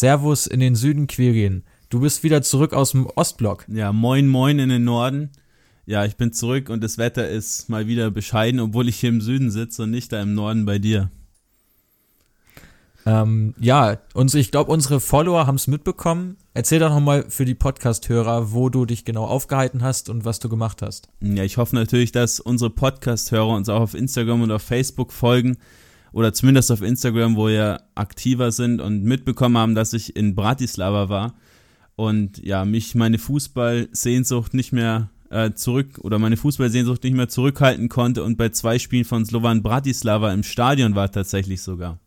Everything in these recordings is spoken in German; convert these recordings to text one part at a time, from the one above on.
Servus in den Süden, Quirin. Du bist wieder zurück aus dem Ostblock. Ja, moin, moin in den Norden. Ja, ich bin zurück und das Wetter ist mal wieder bescheiden, obwohl ich hier im Süden sitze und nicht da im Norden bei dir. Ähm, ja, und ich glaube, unsere Follower haben es mitbekommen. Erzähl doch nochmal für die Podcast-Hörer, wo du dich genau aufgehalten hast und was du gemacht hast. Ja, ich hoffe natürlich, dass unsere Podcast-Hörer uns auch auf Instagram und auf Facebook folgen oder zumindest auf Instagram, wo wir aktiver sind und mitbekommen haben, dass ich in Bratislava war und ja, mich meine Fußballsehnsucht nicht mehr äh, zurück oder meine Fußballsehnsucht nicht mehr zurückhalten konnte und bei zwei Spielen von Slovan Bratislava im Stadion war tatsächlich sogar.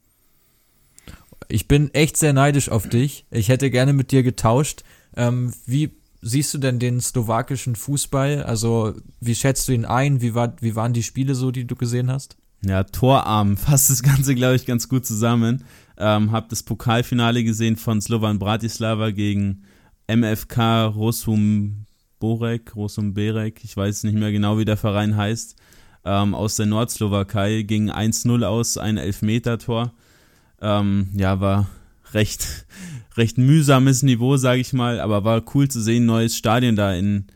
Ich bin echt sehr neidisch auf dich. Ich hätte gerne mit dir getauscht. Ähm, wie siehst du denn den slowakischen Fußball? Also, wie schätzt du ihn ein? Wie, war, wie waren die Spiele so, die du gesehen hast? Ja, Torarm fasst das Ganze, glaube ich, ganz gut zusammen. Ähm, hab das Pokalfinale gesehen von Slovan Bratislava gegen MFK Rosum Borek, Rosum Berek, ich weiß nicht mehr genau, wie der Verein heißt, ähm, aus der Nordslowakei, ging 1-0 aus, ein Elfmeter-Tor. Ähm, ja, war recht, recht mühsames Niveau, sage ich mal, aber war cool zu sehen, neues Stadion da in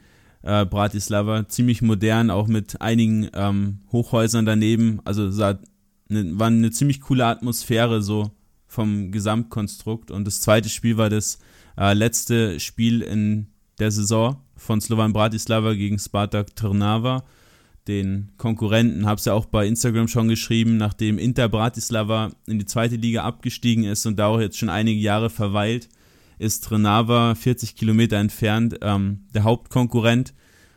äh, Bratislava, ziemlich modern, auch mit einigen ähm, Hochhäusern daneben, also sah, ne, war eine ziemlich coole Atmosphäre so vom Gesamtkonstrukt und das zweite Spiel war das äh, letzte Spiel in der Saison von Slovan Bratislava gegen Spartak Trnava, den Konkurrenten. Habe es ja auch bei Instagram schon geschrieben, nachdem Inter Bratislava in die zweite Liga abgestiegen ist und da auch jetzt schon einige Jahre verweilt, ist Trnava 40 Kilometer entfernt ähm, der Hauptkonkurrent.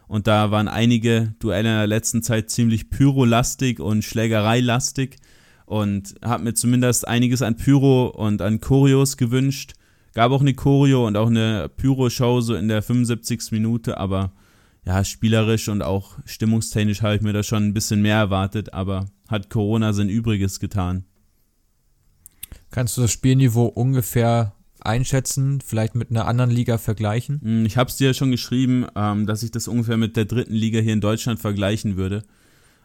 Und da waren einige Duelle in der letzten Zeit ziemlich pyrolastig und schlägereilastig. Und habe mir zumindest einiges an Pyro und an Choreos gewünscht. Gab auch eine Choreo und auch eine Pyro-Show so in der 75. Minute, aber ja, spielerisch und auch stimmungstechnisch habe ich mir da schon ein bisschen mehr erwartet, aber hat Corona sein Übriges getan. Kannst du das Spielniveau ungefähr einschätzen, vielleicht mit einer anderen Liga vergleichen? Hm, ich habe es dir ja schon geschrieben, ähm, dass ich das ungefähr mit der dritten Liga hier in Deutschland vergleichen würde.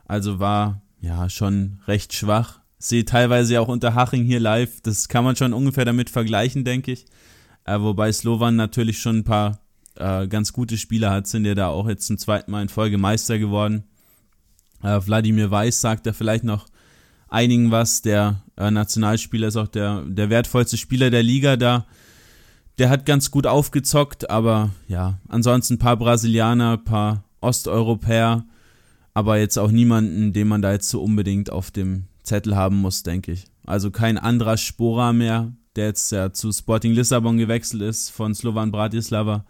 Also war ja schon recht schwach, sehe teilweise ja auch Unterhaching hier live. Das kann man schon ungefähr damit vergleichen, denke ich. Äh, wobei Slovan natürlich schon ein paar äh, ganz gute Spieler hat, sind ja da auch jetzt zum zweiten Mal in Folge Meister geworden. Äh, Wladimir Weiß sagt da vielleicht noch einigen was. Der äh, Nationalspieler ist auch der, der wertvollste Spieler der Liga da. Der hat ganz gut aufgezockt, aber ja, ansonsten ein paar Brasilianer, ein paar Osteuropäer, aber jetzt auch niemanden, den man da jetzt so unbedingt auf dem Zettel haben muss, denke ich. Also kein anderer Spora mehr, der jetzt ja zu Sporting Lissabon gewechselt ist von Slovan Bratislava.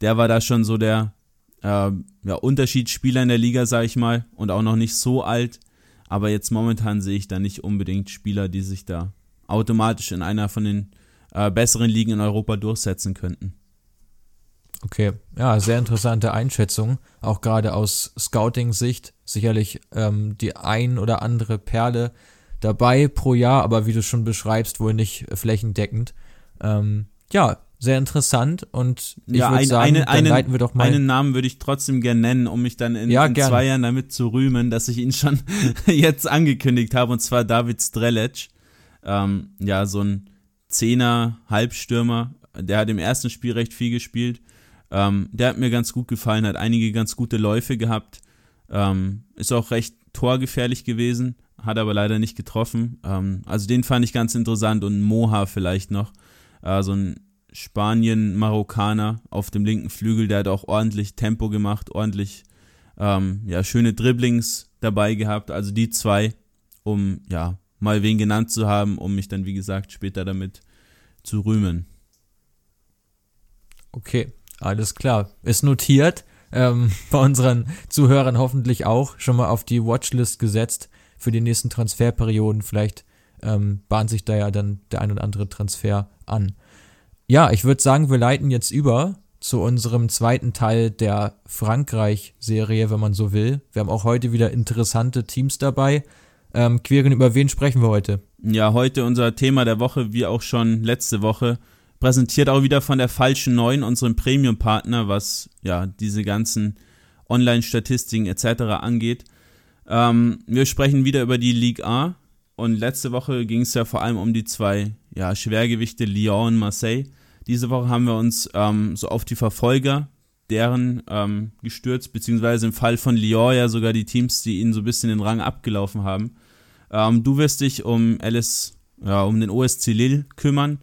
Der war da schon so der äh, ja, Unterschiedsspieler in der Liga, sag ich mal, und auch noch nicht so alt. Aber jetzt momentan sehe ich da nicht unbedingt Spieler, die sich da automatisch in einer von den äh, besseren Ligen in Europa durchsetzen könnten. Okay, ja, sehr interessante Einschätzung, auch gerade aus Scouting-Sicht. Sicherlich ähm, die ein oder andere Perle dabei pro Jahr, aber wie du schon beschreibst, wohl nicht flächendeckend. Ähm, ja, sehr interessant und ich ja, würde ein, sagen, eine, einen, leiten wir doch mal. Einen Namen würde ich trotzdem gerne nennen, um mich dann in, ja, in zwei Jahren damit zu rühmen, dass ich ihn schon jetzt angekündigt habe, und zwar David Strelec. Ähm, ja, so ein Zehner, Halbstürmer, der hat im ersten Spiel recht viel gespielt ähm, der hat mir ganz gut gefallen, hat einige ganz gute Läufe gehabt, ähm, ist auch recht torgefährlich gewesen, hat aber leider nicht getroffen. Ähm, also den fand ich ganz interessant und Moha vielleicht noch, äh, so ein Spanien-Marokkaner auf dem linken Flügel, der hat auch ordentlich Tempo gemacht, ordentlich ähm, ja, schöne Dribblings dabei gehabt. Also die zwei, um ja mal wen genannt zu haben, um mich dann, wie gesagt, später damit zu rühmen. Okay. Alles klar. Ist notiert. Ähm, bei unseren Zuhörern hoffentlich auch schon mal auf die Watchlist gesetzt für die nächsten Transferperioden. Vielleicht ähm, bahnt sich da ja dann der ein oder andere Transfer an. Ja, ich würde sagen, wir leiten jetzt über zu unserem zweiten Teil der Frankreich-Serie, wenn man so will. Wir haben auch heute wieder interessante Teams dabei. Ähm, Queren, über wen sprechen wir heute? Ja, heute unser Thema der Woche, wie auch schon letzte Woche, präsentiert auch wieder von der falschen 9, unserem Premium-Partner, was ja diese ganzen Online-Statistiken etc. angeht. Ähm, wir sprechen wieder über die Ligue A und letzte Woche ging es ja vor allem um die zwei ja, Schwergewichte Lyon Marseille. Diese Woche haben wir uns ähm, so auf die Verfolger deren ähm, gestürzt, beziehungsweise im Fall von Lyon ja sogar die Teams, die ihnen so ein bisschen den Rang abgelaufen haben. Ähm, du wirst dich um Alice, ja, um den OSC Lille kümmern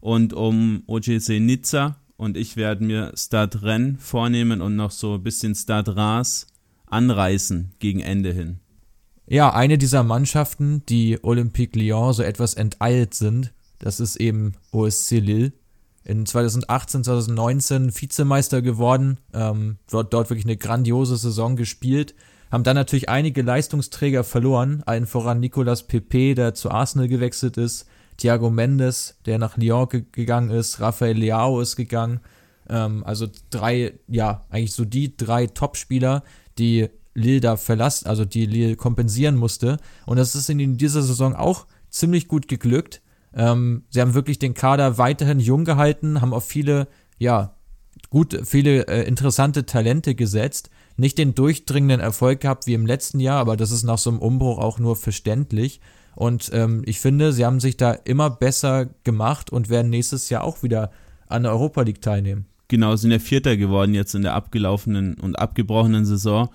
und um OGC Nizza und ich werde mir Stade Rennes vornehmen und noch so ein bisschen Stade Reims anreißen gegen Ende hin. Ja, eine dieser Mannschaften, die Olympique Lyon so etwas enteilt sind, das ist eben OSC Lille. In 2018, 2019 Vizemeister geworden, ähm, dort, dort wirklich eine grandiose Saison gespielt, haben dann natürlich einige Leistungsträger verloren, allen voran Nicolas Pepe, der zu Arsenal gewechselt ist, Thiago Mendes, der nach Lyon ge gegangen ist, Rafael Leao ist gegangen, ähm, also drei, ja, eigentlich so die drei Topspieler, die Lille da verlassen, also die Lille kompensieren musste. Und das ist in dieser Saison auch ziemlich gut geglückt. Ähm, sie haben wirklich den Kader weiterhin jung gehalten, haben auf viele, ja, gut, viele äh, interessante Talente gesetzt. Nicht den durchdringenden Erfolg gehabt wie im letzten Jahr, aber das ist nach so einem Umbruch auch nur verständlich. Und ähm, ich finde, sie haben sich da immer besser gemacht und werden nächstes Jahr auch wieder an der Europa League teilnehmen. Genau, sind ja Vierter geworden jetzt in der abgelaufenen und abgebrochenen Saison.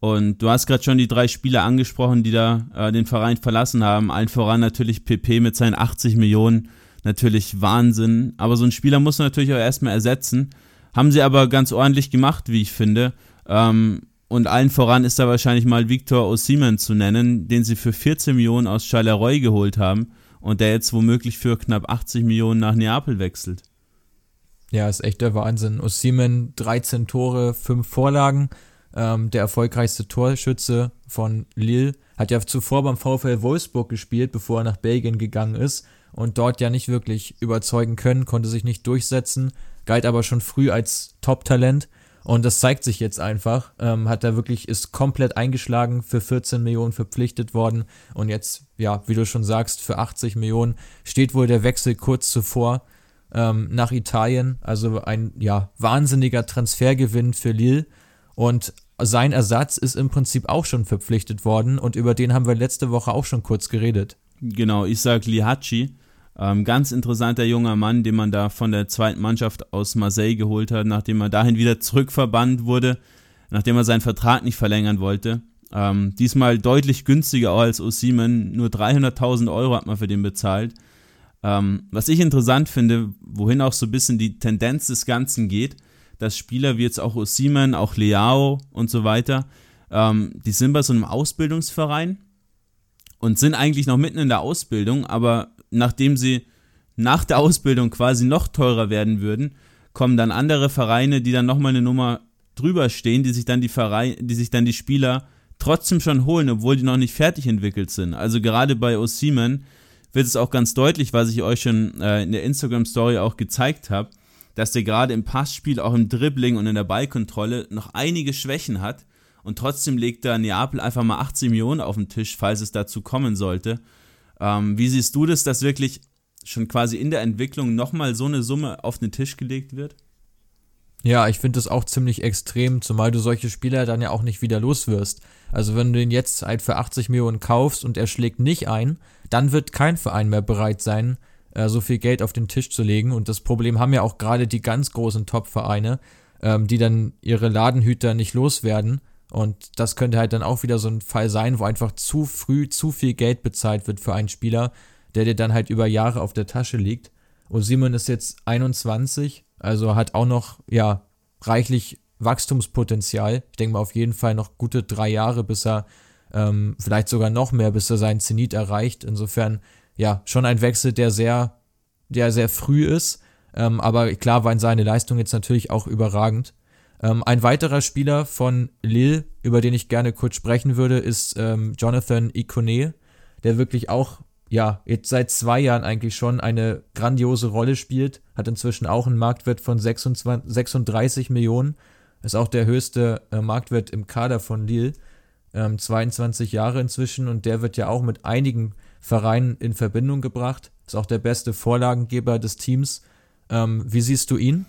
Und du hast gerade schon die drei Spieler angesprochen, die da äh, den Verein verlassen haben. Allen voran natürlich PP mit seinen 80 Millionen. Natürlich Wahnsinn. Aber so ein Spieler muss man natürlich auch erstmal ersetzen. Haben sie aber ganz ordentlich gemacht, wie ich finde. Ähm, und allen voran ist da wahrscheinlich mal Victor Osimhen zu nennen, den sie für 14 Millionen aus Charleroi geholt haben und der jetzt womöglich für knapp 80 Millionen nach Neapel wechselt. Ja, ist echt der Wahnsinn. Osimhen 13 Tore, 5 Vorlagen ähm, der erfolgreichste Torschütze von Lille, hat ja zuvor beim VfL Wolfsburg gespielt, bevor er nach Belgien gegangen ist und dort ja nicht wirklich überzeugen können, konnte sich nicht durchsetzen, galt aber schon früh als Top-Talent und das zeigt sich jetzt einfach. Ähm, hat er wirklich, ist komplett eingeschlagen, für 14 Millionen verpflichtet worden und jetzt, ja, wie du schon sagst, für 80 Millionen steht wohl der Wechsel kurz zuvor ähm, nach Italien. Also ein, ja, wahnsinniger Transfergewinn für Lille. Und sein Ersatz ist im Prinzip auch schon verpflichtet worden und über den haben wir letzte Woche auch schon kurz geredet. Genau, Isaac Lihachi, ähm, ganz interessanter junger Mann, den man da von der zweiten Mannschaft aus Marseille geholt hat, nachdem er dahin wieder zurückverbannt wurde, nachdem er seinen Vertrag nicht verlängern wollte. Ähm, diesmal deutlich günstiger als Osimen, nur 300.000 Euro hat man für den bezahlt. Ähm, was ich interessant finde, wohin auch so ein bisschen die Tendenz des Ganzen geht, dass Spieler wie jetzt auch Osimen, auch Leao und so weiter, ähm, die sind bei so einem Ausbildungsverein und sind eigentlich noch mitten in der Ausbildung, aber nachdem sie nach der Ausbildung quasi noch teurer werden würden, kommen dann andere Vereine, die dann nochmal eine Nummer drüber stehen, die sich dann die Vereine, die sich dann die Spieler trotzdem schon holen, obwohl die noch nicht fertig entwickelt sind. Also gerade bei Osimen wird es auch ganz deutlich, was ich euch schon äh, in der Instagram Story auch gezeigt habe, dass der gerade im Passspiel, auch im Dribbling und in der Ballkontrolle noch einige Schwächen hat. Und trotzdem legt da Neapel einfach mal 18 Millionen auf den Tisch, falls es dazu kommen sollte. Ähm, wie siehst du das, dass wirklich schon quasi in der Entwicklung nochmal so eine Summe auf den Tisch gelegt wird? Ja, ich finde das auch ziemlich extrem, zumal du solche Spieler dann ja auch nicht wieder los wirst. Also wenn du den jetzt halt für 80 Millionen kaufst und er schlägt nicht ein, dann wird kein Verein mehr bereit sein, äh, so viel Geld auf den Tisch zu legen. Und das Problem haben ja auch gerade die ganz großen Top-Vereine, ähm, die dann ihre Ladenhüter nicht loswerden. Und das könnte halt dann auch wieder so ein Fall sein, wo einfach zu früh zu viel Geld bezahlt wird für einen Spieler, der dir dann halt über Jahre auf der Tasche liegt. Und Simon ist jetzt 21, also hat auch noch, ja, reichlich Wachstumspotenzial. Ich denke mal auf jeden Fall noch gute drei Jahre, bis er, ähm, vielleicht sogar noch mehr, bis er seinen Zenit erreicht. Insofern ja, schon ein Wechsel, der sehr, der sehr früh ist. Ähm, aber klar waren seine Leistungen jetzt natürlich auch überragend. Ähm, ein weiterer Spieler von Lille, über den ich gerne kurz sprechen würde, ist ähm, Jonathan Ikone, der wirklich auch, ja, jetzt seit zwei Jahren eigentlich schon eine grandiose Rolle spielt, hat inzwischen auch einen Marktwert von 26, 36 Millionen, ist auch der höchste äh, Marktwert im Kader von Lille, 22 ähm, Jahre inzwischen und der wird ja auch mit einigen Verein in Verbindung gebracht. Ist auch der beste Vorlagengeber des Teams. Ähm, wie siehst du ihn?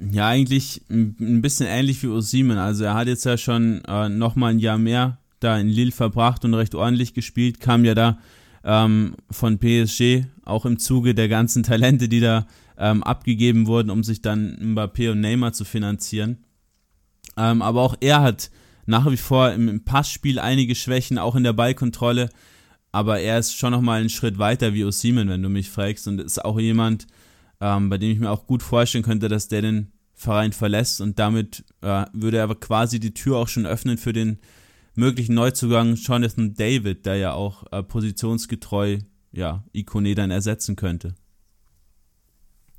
Ja, eigentlich ein bisschen ähnlich wie Osimen. Also er hat jetzt ja schon äh, nochmal ein Jahr mehr da in Lille verbracht und recht ordentlich gespielt, kam ja da ähm, von PSG, auch im Zuge der ganzen Talente, die da ähm, abgegeben wurden, um sich dann Mbappé und Neymar zu finanzieren. Ähm, aber auch er hat nach wie vor im, im Passspiel einige Schwächen, auch in der Ballkontrolle. Aber er ist schon nochmal einen Schritt weiter wie Osimen, wenn du mich fragst. Und ist auch jemand, ähm, bei dem ich mir auch gut vorstellen könnte, dass der den Verein verlässt. Und damit äh, würde er aber quasi die Tür auch schon öffnen für den möglichen Neuzugang Jonathan David, der ja auch äh, positionsgetreu ja, Ikone dann ersetzen könnte.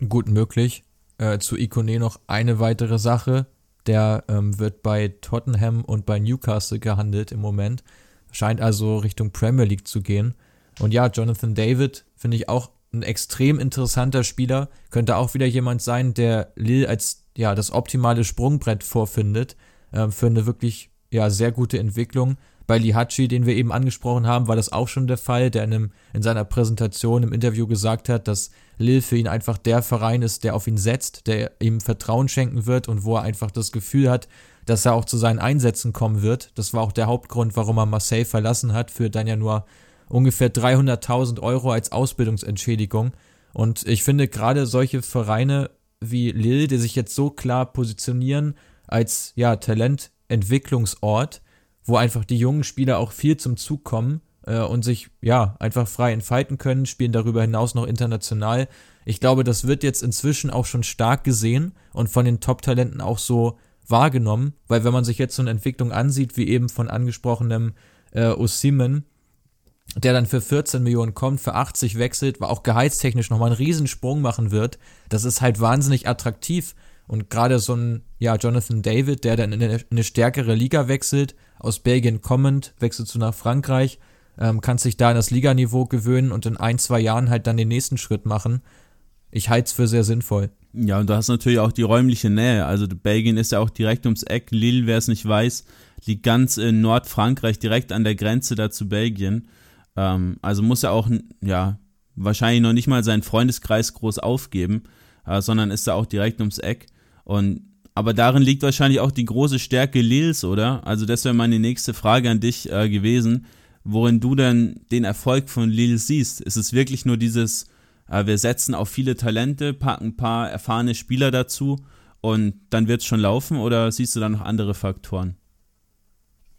Gut möglich. Äh, zu Ikone noch eine weitere Sache. Der ähm, wird bei Tottenham und bei Newcastle gehandelt im Moment. Scheint also Richtung Premier League zu gehen. Und ja, Jonathan David finde ich auch ein extrem interessanter Spieler. Könnte auch wieder jemand sein, der Lille als ja das optimale Sprungbrett vorfindet äh, für eine wirklich ja sehr gute Entwicklung. Bei Lihachi, den wir eben angesprochen haben, war das auch schon der Fall, der in, einem, in seiner Präsentation im Interview gesagt hat, dass Lille für ihn einfach der Verein ist, der auf ihn setzt, der ihm Vertrauen schenken wird und wo er einfach das Gefühl hat, dass er auch zu seinen Einsätzen kommen wird. Das war auch der Hauptgrund, warum er Marseille verlassen hat, für dann ja nur ungefähr 300.000 Euro als Ausbildungsentschädigung. Und ich finde gerade solche Vereine wie Lille, die sich jetzt so klar positionieren als ja Talententwicklungsort, wo einfach die jungen Spieler auch viel zum Zug kommen äh, und sich ja einfach frei entfalten können, spielen darüber hinaus noch international. Ich glaube, das wird jetzt inzwischen auch schon stark gesehen und von den Top-Talenten auch so wahrgenommen, weil wenn man sich jetzt so eine Entwicklung ansieht, wie eben von angesprochenem äh, Osimen, der dann für 14 Millionen kommt, für 80 wechselt, war auch gehaltstechnisch nochmal einen Riesensprung machen wird, das ist halt wahnsinnig attraktiv. Und gerade so ein, ja, Jonathan David, der dann in eine, in stärkere Liga wechselt, aus Belgien kommend, wechselst du nach Frankreich, ähm, kannst dich da an das Liganiveau gewöhnen und in ein, zwei Jahren halt dann den nächsten Schritt machen. Ich halte es für sehr sinnvoll. Ja, und du hast natürlich auch die räumliche Nähe. Also Belgien ist ja auch direkt ums Eck. Lille, wer es nicht weiß, liegt ganz in Nordfrankreich, direkt an der Grenze da zu Belgien. Ähm, also muss er auch, ja, wahrscheinlich noch nicht mal seinen Freundeskreis groß aufgeben, äh, sondern ist da auch direkt ums Eck. Und aber darin liegt wahrscheinlich auch die große Stärke Lils, oder? Also das wäre meine nächste Frage an dich äh, gewesen, worin du denn den Erfolg von Lille siehst. Ist es wirklich nur dieses, wir setzen auf viele Talente, packen ein paar erfahrene Spieler dazu und dann wird es schon laufen oder siehst du da noch andere Faktoren?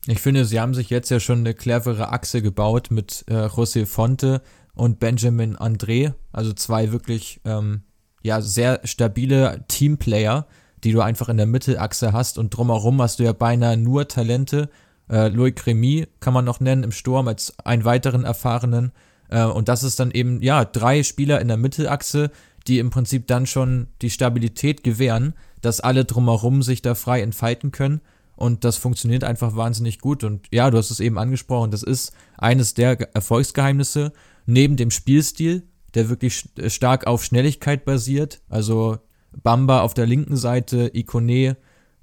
Ich finde, sie haben sich jetzt ja schon eine clevere Achse gebaut mit äh, José Fonte und Benjamin André, also zwei wirklich ähm, ja sehr stabile Teamplayer, die du einfach in der Mittelachse hast und drumherum hast du ja beinahe nur Talente. Äh, Loic Remy kann man noch nennen im Sturm als einen weiteren erfahrenen. Äh, und das ist dann eben, ja, drei Spieler in der Mittelachse, die im Prinzip dann schon die Stabilität gewähren, dass alle drumherum sich da frei entfalten können. Und das funktioniert einfach wahnsinnig gut. Und ja, du hast es eben angesprochen, das ist eines der Erfolgsgeheimnisse neben dem Spielstil, der wirklich stark auf Schnelligkeit basiert. Also Bamba auf der linken Seite, Ikone,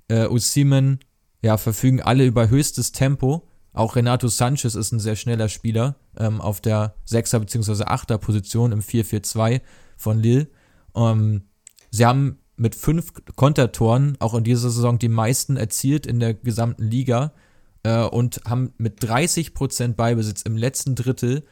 äh, Usimen, ja, verfügen alle über höchstes Tempo. Auch Renato Sanchez ist ein sehr schneller Spieler ähm, auf der 6er bzw. 8er Position im 4-4-2 von Lille. Ähm, sie haben mit fünf Kontertoren auch in dieser Saison die meisten erzielt in der gesamten Liga äh, und haben mit 30% Beibesitz im letzten Drittel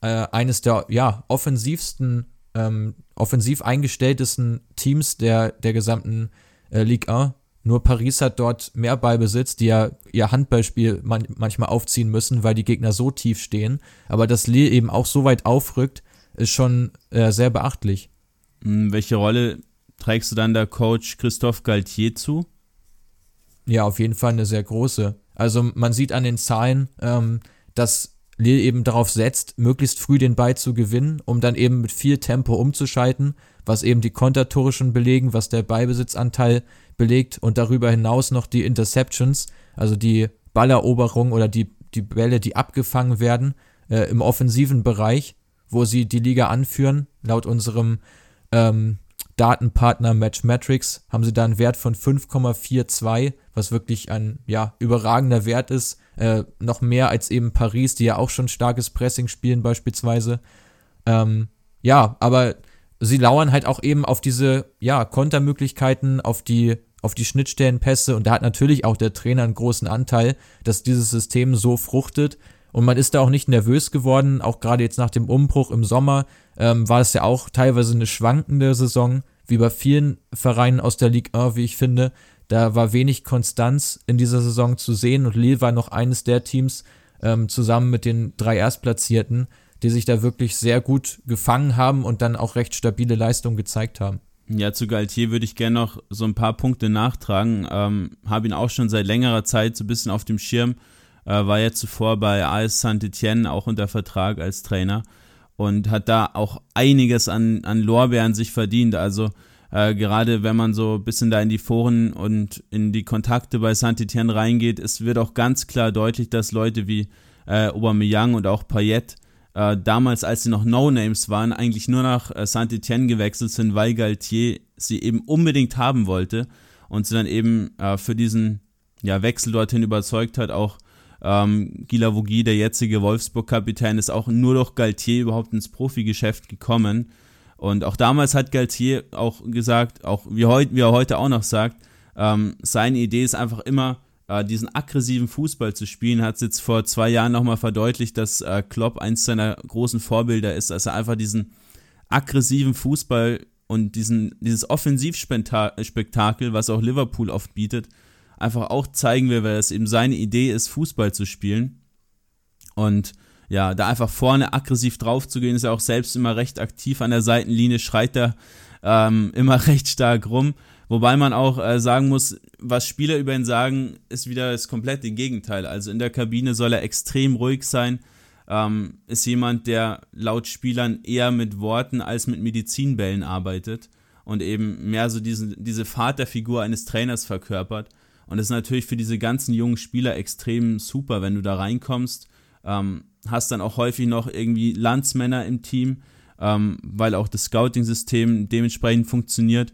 äh, eines der ja, offensivsten ähm, offensiv eingestelltesten Teams der, der gesamten äh, Ligue 1. Nur Paris hat dort mehr Ballbesitz, die ja ihr Handballspiel man manchmal aufziehen müssen, weil die Gegner so tief stehen. Aber dass Lille eben auch so weit aufrückt, ist schon äh, sehr beachtlich. Hm, welche Rolle trägst du dann der Coach Christophe Galtier zu? Ja, auf jeden Fall eine sehr große. Also man sieht an den Zahlen, ähm, dass Lille eben darauf setzt, möglichst früh den Ball zu gewinnen, um dann eben mit viel Tempo umzuschalten, was eben die Kontertore schon belegen, was der Ballbesitzanteil belegt und darüber hinaus noch die Interceptions, also die Balleroberung oder die, die Bälle, die abgefangen werden äh, im offensiven Bereich, wo sie die Liga anführen. Laut unserem ähm, Datenpartner Matchmetrics haben sie da einen Wert von 5,42, was wirklich ein ja, überragender Wert ist. Äh, noch mehr als eben Paris, die ja auch schon starkes Pressing spielen beispielsweise. Ähm, ja, aber sie lauern halt auch eben auf diese ja, Kontermöglichkeiten, auf die auf die Schnittstellenpässe. Und da hat natürlich auch der Trainer einen großen Anteil, dass dieses System so fruchtet. Und man ist da auch nicht nervös geworden, auch gerade jetzt nach dem Umbruch im Sommer ähm, war es ja auch teilweise eine schwankende Saison, wie bei vielen Vereinen aus der Ligue 1, wie ich finde. Da war wenig Konstanz in dieser Saison zu sehen. Und Lille war noch eines der Teams ähm, zusammen mit den drei Erstplatzierten, die sich da wirklich sehr gut gefangen haben und dann auch recht stabile Leistungen gezeigt haben. Ja, zu Galtier würde ich gerne noch so ein paar Punkte nachtragen. Ähm, Habe ihn auch schon seit längerer Zeit so ein bisschen auf dem Schirm. Äh, war jetzt zuvor bei AS Saint-Etienne auch unter Vertrag als Trainer und hat da auch einiges an, an Lorbeeren sich verdient. Also äh, gerade wenn man so ein bisschen da in die Foren und in die Kontakte bei Saint-Etienne reingeht, es wird auch ganz klar deutlich, dass Leute wie äh, Aubameyang und auch Payet äh, damals, als sie noch No-Names waren, eigentlich nur nach äh, Saint-Etienne gewechselt sind, weil Galtier sie eben unbedingt haben wollte und sie dann eben äh, für diesen ja, Wechsel dorthin überzeugt hat, auch ähm, Gila Vogie, der jetzige Wolfsburg-Kapitän, ist auch nur durch Galtier überhaupt ins Profigeschäft gekommen. Und auch damals hat Galtier auch gesagt, auch wie, heut, wie er heute auch noch sagt, ähm, seine Idee ist einfach immer, äh, diesen aggressiven Fußball zu spielen. Hat es jetzt vor zwei Jahren nochmal verdeutlicht, dass äh, Klopp eins seiner großen Vorbilder ist, dass er einfach diesen aggressiven Fußball und diesen, dieses Offensivspektakel, was auch Liverpool oft bietet, einfach auch zeigen will, weil es eben seine Idee ist, Fußball zu spielen. Und ja, da einfach vorne aggressiv drauf zu gehen, ist er auch selbst immer recht aktiv an der Seitenlinie, schreit er ähm, immer recht stark rum. Wobei man auch äh, sagen muss, was Spieler über ihn sagen, ist wieder das komplette Gegenteil. Also in der Kabine soll er extrem ruhig sein. Ähm, ist jemand, der laut Spielern eher mit Worten als mit Medizinbällen arbeitet und eben mehr so diesen, diese Vaterfigur eines Trainers verkörpert. Und das ist natürlich für diese ganzen jungen Spieler extrem super, wenn du da reinkommst. Ähm, hast dann auch häufig noch irgendwie Landsmänner im Team, ähm, weil auch das Scouting-System dementsprechend funktioniert.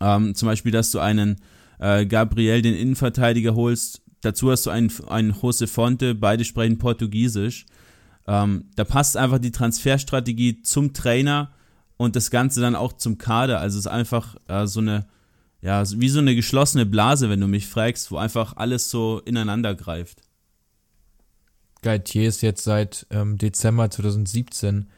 Ähm, zum Beispiel, dass du einen äh, Gabriel, den Innenverteidiger, holst. Dazu hast du einen, einen Jose Fonte, beide sprechen Portugiesisch. Ähm, da passt einfach die Transferstrategie zum Trainer und das Ganze dann auch zum Kader. Also es ist einfach äh, so eine ja, wie so eine geschlossene Blase, wenn du mich fragst, wo einfach alles so ineinander greift. Gaitier ist jetzt seit ähm, Dezember 2017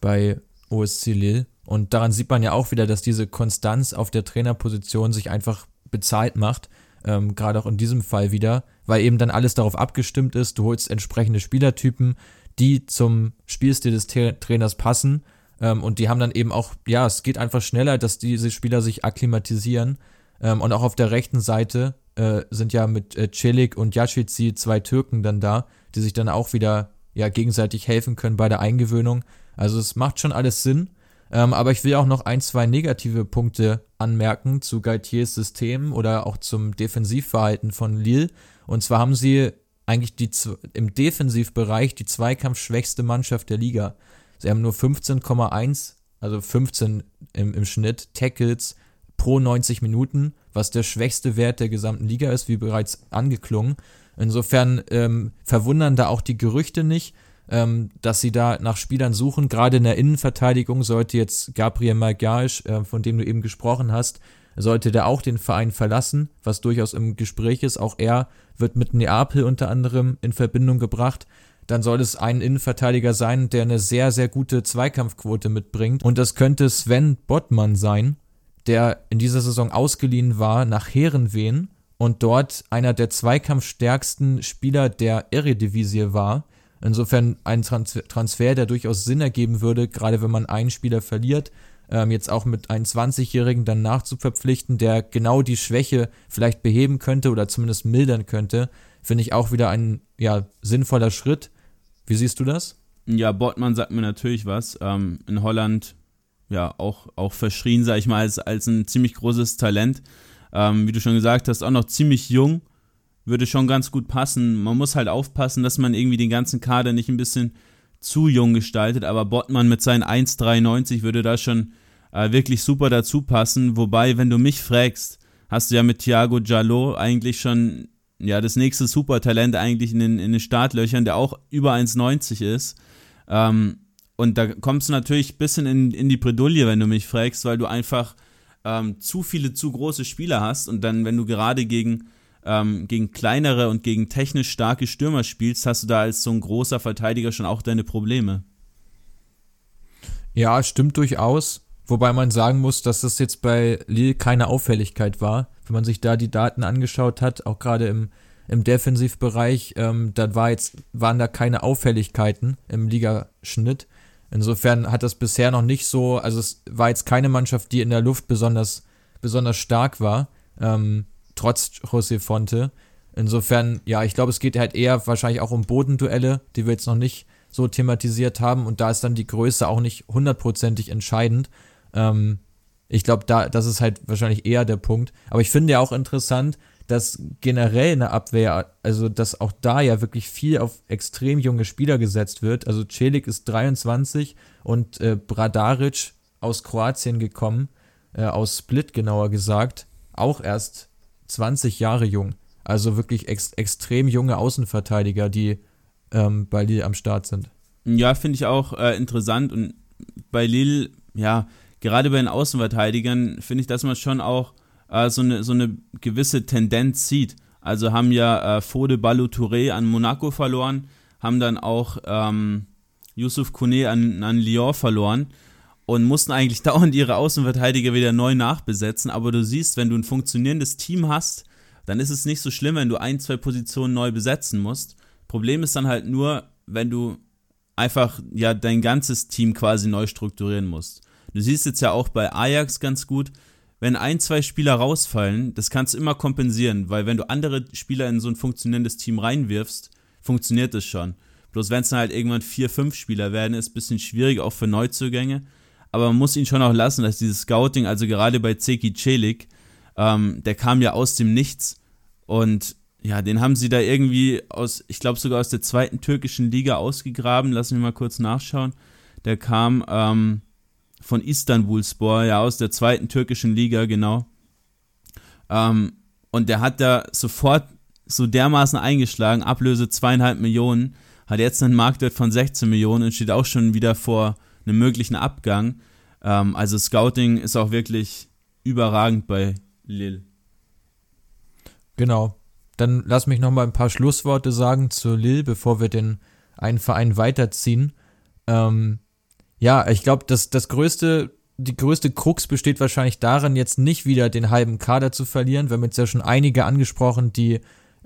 bei OSC Lille und daran sieht man ja auch wieder, dass diese Konstanz auf der Trainerposition sich einfach bezahlt macht, ähm, gerade auch in diesem Fall wieder, weil eben dann alles darauf abgestimmt ist, du holst entsprechende Spielertypen, die zum Spielstil des Tra Trainers passen ähm, und die haben dann eben auch, ja, es geht einfach schneller, dass diese Spieler sich akklimatisieren. Ähm, und auch auf der rechten Seite äh, sind ja mit äh, Celik und Yashici zwei Türken dann da, die sich dann auch wieder ja gegenseitig helfen können bei der Eingewöhnung. Also es macht schon alles Sinn. Ähm, aber ich will auch noch ein, zwei negative Punkte anmerken zu Gaitiers System oder auch zum Defensivverhalten von Lille. Und zwar haben sie eigentlich die, im Defensivbereich die zweikampfschwächste Mannschaft der Liga. Sie haben nur 15,1, also 15 im, im Schnitt Tackles pro 90 Minuten, was der schwächste Wert der gesamten Liga ist, wie bereits angeklungen. Insofern ähm, verwundern da auch die Gerüchte nicht, ähm, dass sie da nach Spielern suchen. Gerade in der Innenverteidigung sollte jetzt Gabriel Magalhaes, äh, von dem du eben gesprochen hast, sollte der auch den Verein verlassen, was durchaus im Gespräch ist. Auch er wird mit Neapel unter anderem in Verbindung gebracht dann soll es ein Innenverteidiger sein, der eine sehr, sehr gute Zweikampfquote mitbringt. Und das könnte Sven Bottmann sein, der in dieser Saison ausgeliehen war nach Herenveen und dort einer der zweikampfstärksten Spieler der Eredivisie war. Insofern ein Transfer, der durchaus Sinn ergeben würde, gerade wenn man einen Spieler verliert, ähm, jetzt auch mit einem 20-Jährigen dann nachzuverpflichten, der genau die Schwäche vielleicht beheben könnte oder zumindest mildern könnte, finde ich auch wieder ein ja, sinnvoller Schritt. Wie siehst du das? Ja, Bottmann sagt mir natürlich was. Ähm, in Holland ja auch, auch verschrien, sag ich mal, als, als ein ziemlich großes Talent. Ähm, wie du schon gesagt hast, auch noch ziemlich jung. Würde schon ganz gut passen. Man muss halt aufpassen, dass man irgendwie den ganzen Kader nicht ein bisschen zu jung gestaltet, aber Bottmann mit seinen 1,93 würde da schon äh, wirklich super dazu passen. Wobei, wenn du mich fragst, hast du ja mit Thiago Jallo eigentlich schon ja, das nächste Supertalent eigentlich in den, in den Startlöchern, der auch über 1,90 ist. Ähm, und da kommst du natürlich ein bisschen in, in die Bredouille, wenn du mich fragst, weil du einfach ähm, zu viele, zu große Spieler hast und dann, wenn du gerade gegen ähm, gegen kleinere und gegen technisch starke Stürmer spielst, hast du da als so ein großer Verteidiger schon auch deine Probleme. Ja, stimmt durchaus. Wobei man sagen muss, dass das jetzt bei Lille keine Auffälligkeit war. Wenn man sich da die Daten angeschaut hat, auch gerade im, im Defensivbereich, ähm, da war jetzt, waren da keine Auffälligkeiten im Ligaschnitt. Insofern hat das bisher noch nicht so, also es war jetzt keine Mannschaft, die in der Luft besonders, besonders stark war, ähm, trotz José Fonte. Insofern, ja, ich glaube, es geht halt eher wahrscheinlich auch um Bodenduelle, die wir jetzt noch nicht so thematisiert haben und da ist dann die Größe auch nicht hundertprozentig entscheidend. Ähm, ich glaube, da, das ist halt wahrscheinlich eher der Punkt. Aber ich finde ja auch interessant, dass generell in der Abwehr, also dass auch da ja wirklich viel auf extrem junge Spieler gesetzt wird. Also Celik ist 23 und äh, Bradaric aus Kroatien gekommen, äh, aus Split genauer gesagt, auch erst 20 Jahre jung. Also wirklich ex extrem junge Außenverteidiger, die ähm, bei Lille am Start sind. Ja, finde ich auch äh, interessant und bei Lille, ja, gerade bei den Außenverteidigern finde ich, dass man schon auch äh, so, eine, so eine gewisse Tendenz sieht. Also haben ja äh, Fode Balou Touré an Monaco verloren, haben dann auch ähm, Yusuf Kone an, an Lyon verloren und mussten eigentlich dauernd ihre Außenverteidiger wieder neu nachbesetzen. Aber du siehst, wenn du ein funktionierendes Team hast, dann ist es nicht so schlimm, wenn du ein, zwei Positionen neu besetzen musst. Problem ist dann halt nur, wenn du einfach ja dein ganzes Team quasi neu strukturieren musst. Du siehst jetzt ja auch bei Ajax ganz gut, wenn ein, zwei Spieler rausfallen, das kannst du immer kompensieren, weil wenn du andere Spieler in so ein funktionierendes Team reinwirfst, funktioniert das schon. Bloß wenn es dann halt irgendwann vier, fünf Spieler werden, ist ein bisschen schwierig, auch für Neuzugänge. Aber man muss ihn schon auch lassen, dass dieses Scouting, also gerade bei Zeki Celik, ähm, der kam ja aus dem Nichts und ja, den haben sie da irgendwie aus, ich glaube sogar aus der zweiten türkischen Liga ausgegraben. Lass mich mal kurz nachschauen. Der kam, ähm, von Istanbulspor, ja, aus der zweiten türkischen Liga, genau. Ähm, und der hat da sofort so dermaßen eingeschlagen, Ablöse zweieinhalb Millionen, hat jetzt einen Marktwert von 16 Millionen und steht auch schon wieder vor einem möglichen Abgang. Ähm, also Scouting ist auch wirklich überragend bei Lille. Genau. Dann lass mich noch mal ein paar Schlussworte sagen zu Lille, bevor wir den einen Verein weiterziehen. Ähm, ja, ich glaube, das, das größte, die größte Krux besteht wahrscheinlich darin, jetzt nicht wieder den halben Kader zu verlieren. Wir haben jetzt ja schon einige angesprochen, die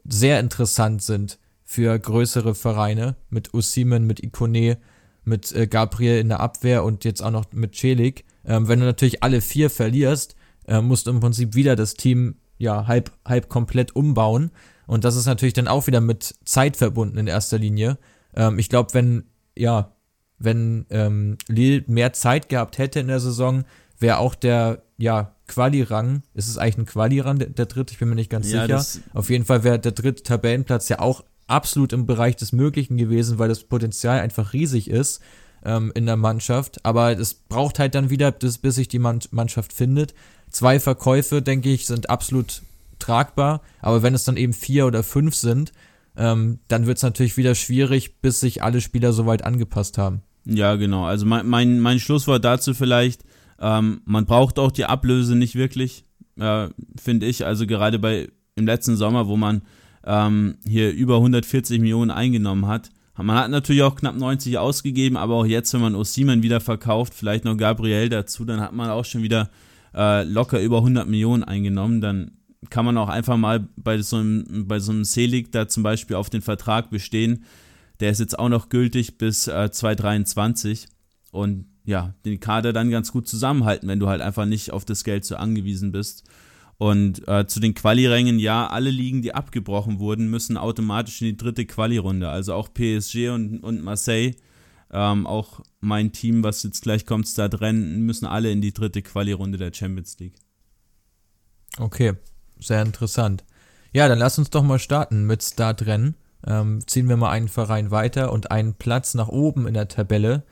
sehr interessant sind für größere Vereine, mit Usimen, mit Ikone, mit äh, Gabriel in der Abwehr und jetzt auch noch mit Celik. Ähm, wenn du natürlich alle vier verlierst, äh, musst du im Prinzip wieder das Team ja halb, halb komplett umbauen. Und das ist natürlich dann auch wieder mit Zeit verbunden in erster Linie. Ähm, ich glaube, wenn ja wenn ähm, Lille mehr Zeit gehabt hätte in der Saison, wäre auch der, ja, Quali-Rang, ist es eigentlich ein Quali-Rang, der, der dritte? Ich bin mir nicht ganz ja, sicher. Auf jeden Fall wäre der dritte Tabellenplatz ja auch absolut im Bereich des Möglichen gewesen, weil das Potenzial einfach riesig ist ähm, in der Mannschaft. Aber es braucht halt dann wieder, bis, bis sich die Mannschaft findet. Zwei Verkäufe, denke ich, sind absolut tragbar. Aber wenn es dann eben vier oder fünf sind, ähm, dann wird es natürlich wieder schwierig, bis sich alle Spieler soweit angepasst haben. Ja, genau. Also mein, mein, mein Schlusswort dazu vielleicht, ähm, man braucht auch die Ablöse nicht wirklich, äh, finde ich. Also gerade bei im letzten Sommer, wo man ähm, hier über 140 Millionen eingenommen hat. Man hat natürlich auch knapp 90 ausgegeben, aber auch jetzt, wenn man Osimen wieder verkauft, vielleicht noch Gabriel dazu, dann hat man auch schon wieder äh, locker über 100 Millionen eingenommen. Dann kann man auch einfach mal bei so einem, bei so einem Selig da zum Beispiel auf den Vertrag bestehen. Der ist jetzt auch noch gültig bis äh, 2023 und ja, den Kader dann ganz gut zusammenhalten, wenn du halt einfach nicht auf das Geld so angewiesen bist. Und äh, zu den Quali-Rängen, ja, alle Ligen, die abgebrochen wurden, müssen automatisch in die dritte Quali-Runde. Also auch PSG und, und Marseille, ähm, auch mein Team, was jetzt gleich kommt, Stadrennen, müssen alle in die dritte Quali-Runde der Champions League. Okay, sehr interessant. Ja, dann lass uns doch mal starten mit Startrennen. Ähm, ziehen wir mal einen Verein weiter und einen Platz nach oben in der Tabelle.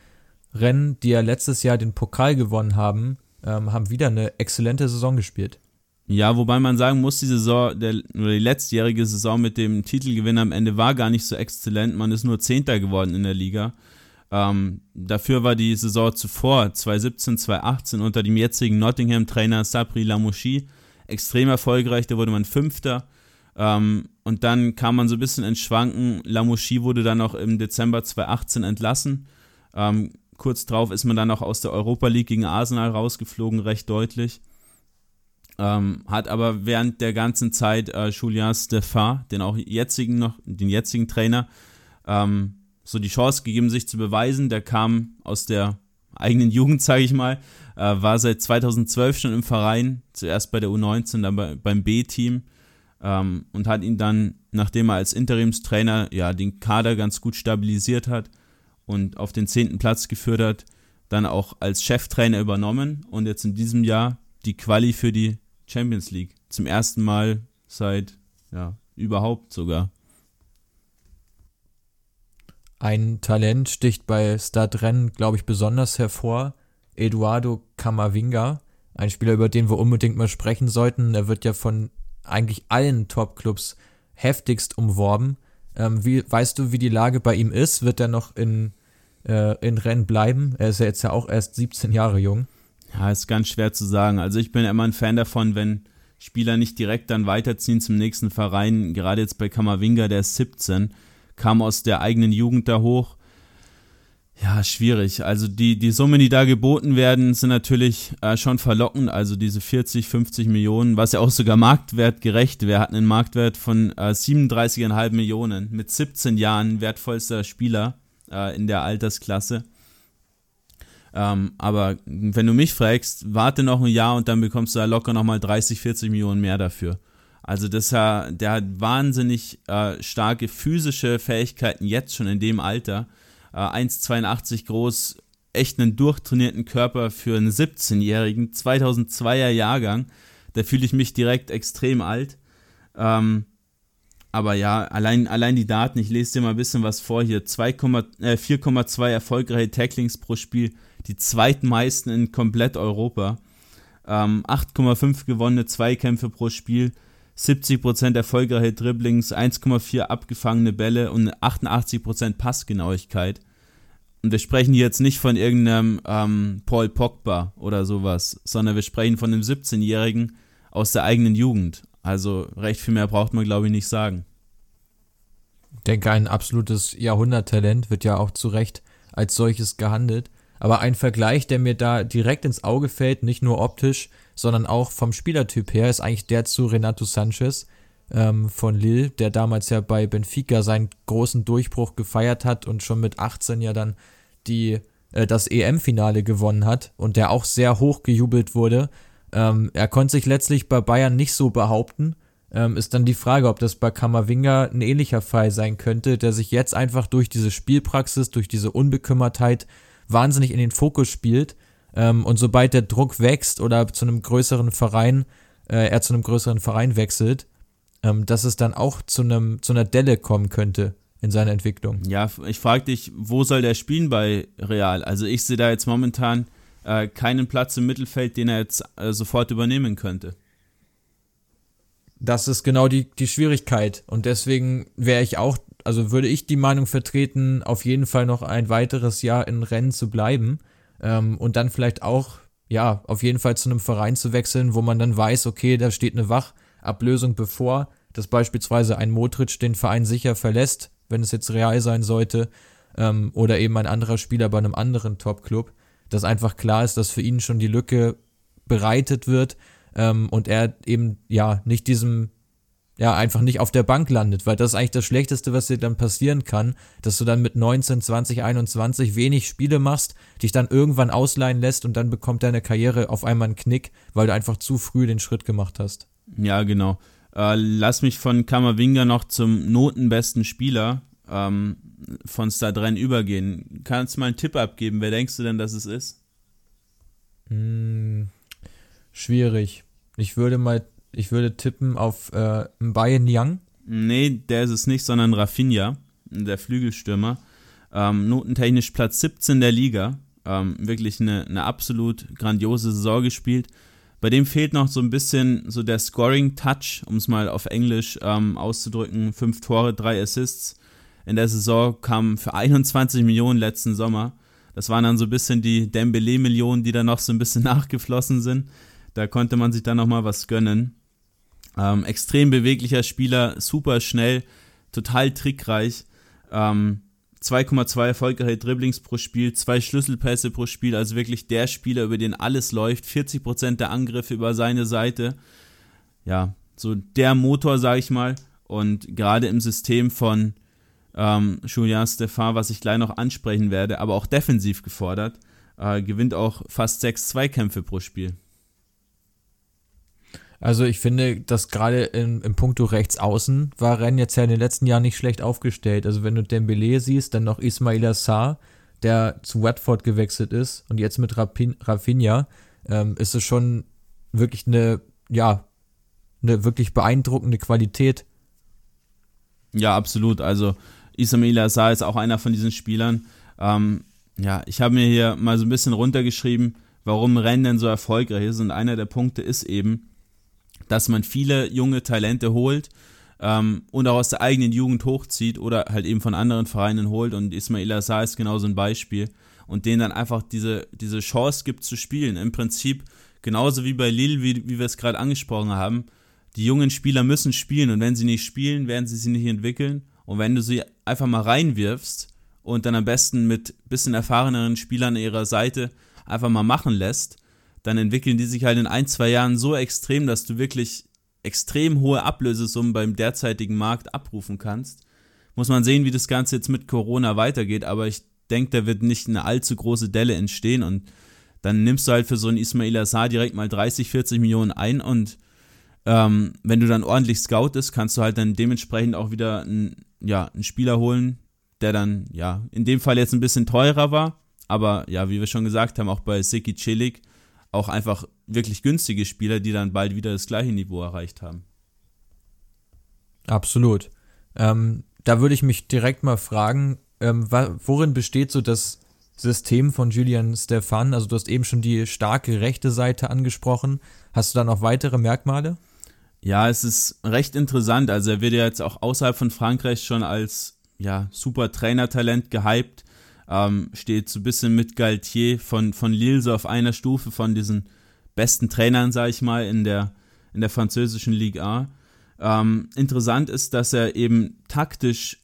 Rennen, die ja letztes Jahr den Pokal gewonnen haben, ähm, haben wieder eine exzellente Saison gespielt. Ja, wobei man sagen muss, die Saison, der, oder die letztjährige Saison mit dem Titelgewinn am Ende war gar nicht so exzellent. Man ist nur Zehnter geworden in der Liga. Ähm, dafür war die Saison zuvor, 2017, 2018, unter dem jetzigen Nottingham-Trainer Sabri Lamouchi extrem erfolgreich. Da wurde man Fünfter. Ähm, und dann kam man so ein bisschen ins Schwanken. Lamouchi wurde dann auch im Dezember 2018 entlassen. Ähm, kurz drauf ist man dann auch aus der Europa League gegen Arsenal rausgeflogen, recht deutlich. Ähm, hat aber während der ganzen Zeit äh, Julien Stefan, den auch jetzigen noch, den jetzigen Trainer, ähm, so die Chance gegeben, sich zu beweisen. Der kam aus der eigenen Jugend, sage ich mal, äh, war seit 2012 schon im Verein, zuerst bei der U19, dann bei, beim B-Team ähm, und hat ihn dann, nachdem er als Interimstrainer ja den Kader ganz gut stabilisiert hat und auf den zehnten Platz geführt hat, dann auch als Cheftrainer übernommen und jetzt in diesem Jahr die Quali für die Champions League. Zum ersten Mal seit, ja, überhaupt sogar. Ein Talent sticht bei Stadrennen, glaube ich, besonders hervor. Eduardo Camavinga, ein Spieler, über den wir unbedingt mal sprechen sollten. Er wird ja von eigentlich allen Top-Clubs heftigst umworben. Ähm, wie, weißt du, wie die Lage bei ihm ist? Wird er noch in, äh, in Rennen bleiben? Er ist ja jetzt ja auch erst 17 Jahre jung. Ja, ist ganz schwer zu sagen. Also ich bin immer ein Fan davon, wenn Spieler nicht direkt dann weiterziehen zum nächsten Verein. Gerade jetzt bei Kamavinga, der ist 17, kam aus der eigenen Jugend da hoch. Ja, schwierig. Also die, die Summen, die da geboten werden, sind natürlich äh, schon verlockend. Also diese 40, 50 Millionen, was ja auch sogar marktwertgerecht wäre, hatten einen Marktwert von äh, 37,5 Millionen. Mit 17 Jahren wertvollster Spieler äh, in der Altersklasse. Ähm, aber wenn du mich fragst, warte noch ein Jahr und dann bekommst du da locker nochmal 30, 40 Millionen mehr dafür. Also das, der hat wahnsinnig äh, starke physische Fähigkeiten jetzt schon in dem Alter. Äh, 1,82 groß, echt einen durchtrainierten Körper für einen 17-Jährigen, 2002er Jahrgang. Da fühle ich mich direkt extrem alt. Ähm, aber ja, allein, allein die Daten, ich lese dir mal ein bisschen was vor hier. 4,2 äh, erfolgreiche Tacklings pro Spiel, die zweitmeisten in komplett Europa. Ähm, 8,5 gewonnene Zweikämpfe pro Spiel, 70% erfolgreiche Dribblings, 1,4 abgefangene Bälle und 88% Passgenauigkeit. Und wir sprechen hier jetzt nicht von irgendeinem ähm, Paul Pogba oder sowas, sondern wir sprechen von einem 17-Jährigen aus der eigenen Jugend. Also recht viel mehr braucht man, glaube ich, nicht sagen. Ich denke, ein absolutes Jahrhunderttalent wird ja auch zu Recht als solches gehandelt. Aber ein Vergleich, der mir da direkt ins Auge fällt, nicht nur optisch, sondern auch vom Spielertyp her, ist eigentlich der zu Renato Sanchez ähm, von Lille, der damals ja bei Benfica seinen großen Durchbruch gefeiert hat und schon mit 18 ja dann die, äh, das EM-Finale gewonnen hat und der auch sehr hoch gejubelt wurde. Ähm, er konnte sich letztlich bei Bayern nicht so behaupten. Ähm, ist dann die Frage, ob das bei Kammerwinger ein ähnlicher Fall sein könnte, der sich jetzt einfach durch diese Spielpraxis, durch diese Unbekümmertheit wahnsinnig in den Fokus spielt. Ähm, und sobald der Druck wächst oder zu einem größeren Verein, äh, er zu einem größeren Verein wechselt, ähm, dass es dann auch zu einem zu einer Delle kommen könnte in seiner Entwicklung. Ja, ich frage dich, wo soll der spielen bei Real? Also ich sehe da jetzt momentan äh, keinen Platz im Mittelfeld, den er jetzt äh, sofort übernehmen könnte. Das ist genau die, die Schwierigkeit. Und deswegen wäre ich auch also würde ich die Meinung vertreten, auf jeden Fall noch ein weiteres Jahr in Rennen zu bleiben ähm, und dann vielleicht auch, ja, auf jeden Fall zu einem Verein zu wechseln, wo man dann weiß, okay, da steht eine Wachablösung bevor, dass beispielsweise ein Modric den Verein sicher verlässt, wenn es jetzt real sein sollte, ähm, oder eben ein anderer Spieler bei einem anderen Top-Club, dass einfach klar ist, dass für ihn schon die Lücke bereitet wird ähm, und er eben ja nicht diesem ja, einfach nicht auf der Bank landet, weil das ist eigentlich das Schlechteste, was dir dann passieren kann, dass du dann mit 19, 20, 21 wenig Spiele machst, dich dann irgendwann ausleihen lässt und dann bekommt deine Karriere auf einmal einen Knick, weil du einfach zu früh den Schritt gemacht hast. Ja, genau. Äh, lass mich von Kammerwinger noch zum notenbesten Spieler ähm, von Stadren übergehen. Kannst du mal einen Tipp abgeben? Wer denkst du denn, dass es ist? Hm, schwierig. Ich würde mal ich würde tippen auf äh, Bayern Young. Nee, der ist es nicht, sondern Rafinha, der Flügelstürmer. Ähm, notentechnisch Platz 17 der Liga. Ähm, wirklich eine, eine absolut grandiose Saison gespielt. Bei dem fehlt noch so ein bisschen so der Scoring-Touch, um es mal auf Englisch ähm, auszudrücken. Fünf Tore, drei Assists. In der Saison kamen für 21 Millionen letzten Sommer. Das waren dann so ein bisschen die Dembele-Millionen, die da noch so ein bisschen nachgeflossen sind. Da konnte man sich dann nochmal was gönnen. Ähm, extrem beweglicher Spieler, super schnell, total trickreich. Ähm, 2,2 erfolgreiche Dribblings pro Spiel, zwei Schlüsselpässe pro Spiel, also wirklich der Spieler, über den alles läuft, 40% der Angriffe über seine Seite. Ja, so der Motor, sage ich mal. Und gerade im System von ähm, Julien Stefan, was ich gleich noch ansprechen werde, aber auch defensiv gefordert, äh, gewinnt auch fast sechs Zweikämpfe pro Spiel. Also ich finde, dass gerade im, im Punkto rechts außen war Rennes jetzt ja in den letzten Jahren nicht schlecht aufgestellt. Also wenn du Dembele siehst, dann noch Ismail Assar, der zu Watford gewechselt ist und jetzt mit Rapin, Rafinha, ähm, ist es schon wirklich eine, ja, eine wirklich beeindruckende Qualität. Ja, absolut. Also Ismail Assar ist auch einer von diesen Spielern. Ähm, ja, ich habe mir hier mal so ein bisschen runtergeschrieben, warum Rennes denn so erfolgreich ist. Und einer der Punkte ist eben, dass man viele junge Talente holt ähm, und auch aus der eigenen Jugend hochzieht oder halt eben von anderen Vereinen holt. Und Ismail Assar ist genau so ein Beispiel. Und denen dann einfach diese, diese Chance gibt zu spielen. Im Prinzip genauso wie bei Lille, wie, wie wir es gerade angesprochen haben. Die jungen Spieler müssen spielen und wenn sie nicht spielen, werden sie sich nicht entwickeln. Und wenn du sie einfach mal reinwirfst und dann am besten mit bisschen erfahreneren Spielern ihrer Seite einfach mal machen lässt, dann entwickeln die sich halt in ein, zwei Jahren so extrem, dass du wirklich extrem hohe Ablösesummen beim derzeitigen Markt abrufen kannst. Muss man sehen, wie das Ganze jetzt mit Corona weitergeht, aber ich denke, da wird nicht eine allzu große Delle entstehen und dann nimmst du halt für so einen Ismail Assar direkt mal 30, 40 Millionen ein und ähm, wenn du dann ordentlich scoutest, kannst du halt dann dementsprechend auch wieder einen, ja, einen Spieler holen, der dann, ja, in dem Fall jetzt ein bisschen teurer war, aber ja, wie wir schon gesagt haben, auch bei Siki Celik auch einfach wirklich günstige Spieler, die dann bald wieder das gleiche Niveau erreicht haben. Absolut. Ähm, da würde ich mich direkt mal fragen, ähm, worin besteht so das System von Julian Stefan? Also du hast eben schon die starke rechte Seite angesprochen. Hast du da noch weitere Merkmale? Ja, es ist recht interessant. Also er wird ja jetzt auch außerhalb von Frankreich schon als ja, super Trainertalent gehypt ähm, steht so ein bisschen mit Galtier von, von Lille so auf einer Stufe von diesen besten Trainern, sage ich mal, in der, in der französischen Ligue A. Ähm, interessant ist, dass er eben taktisch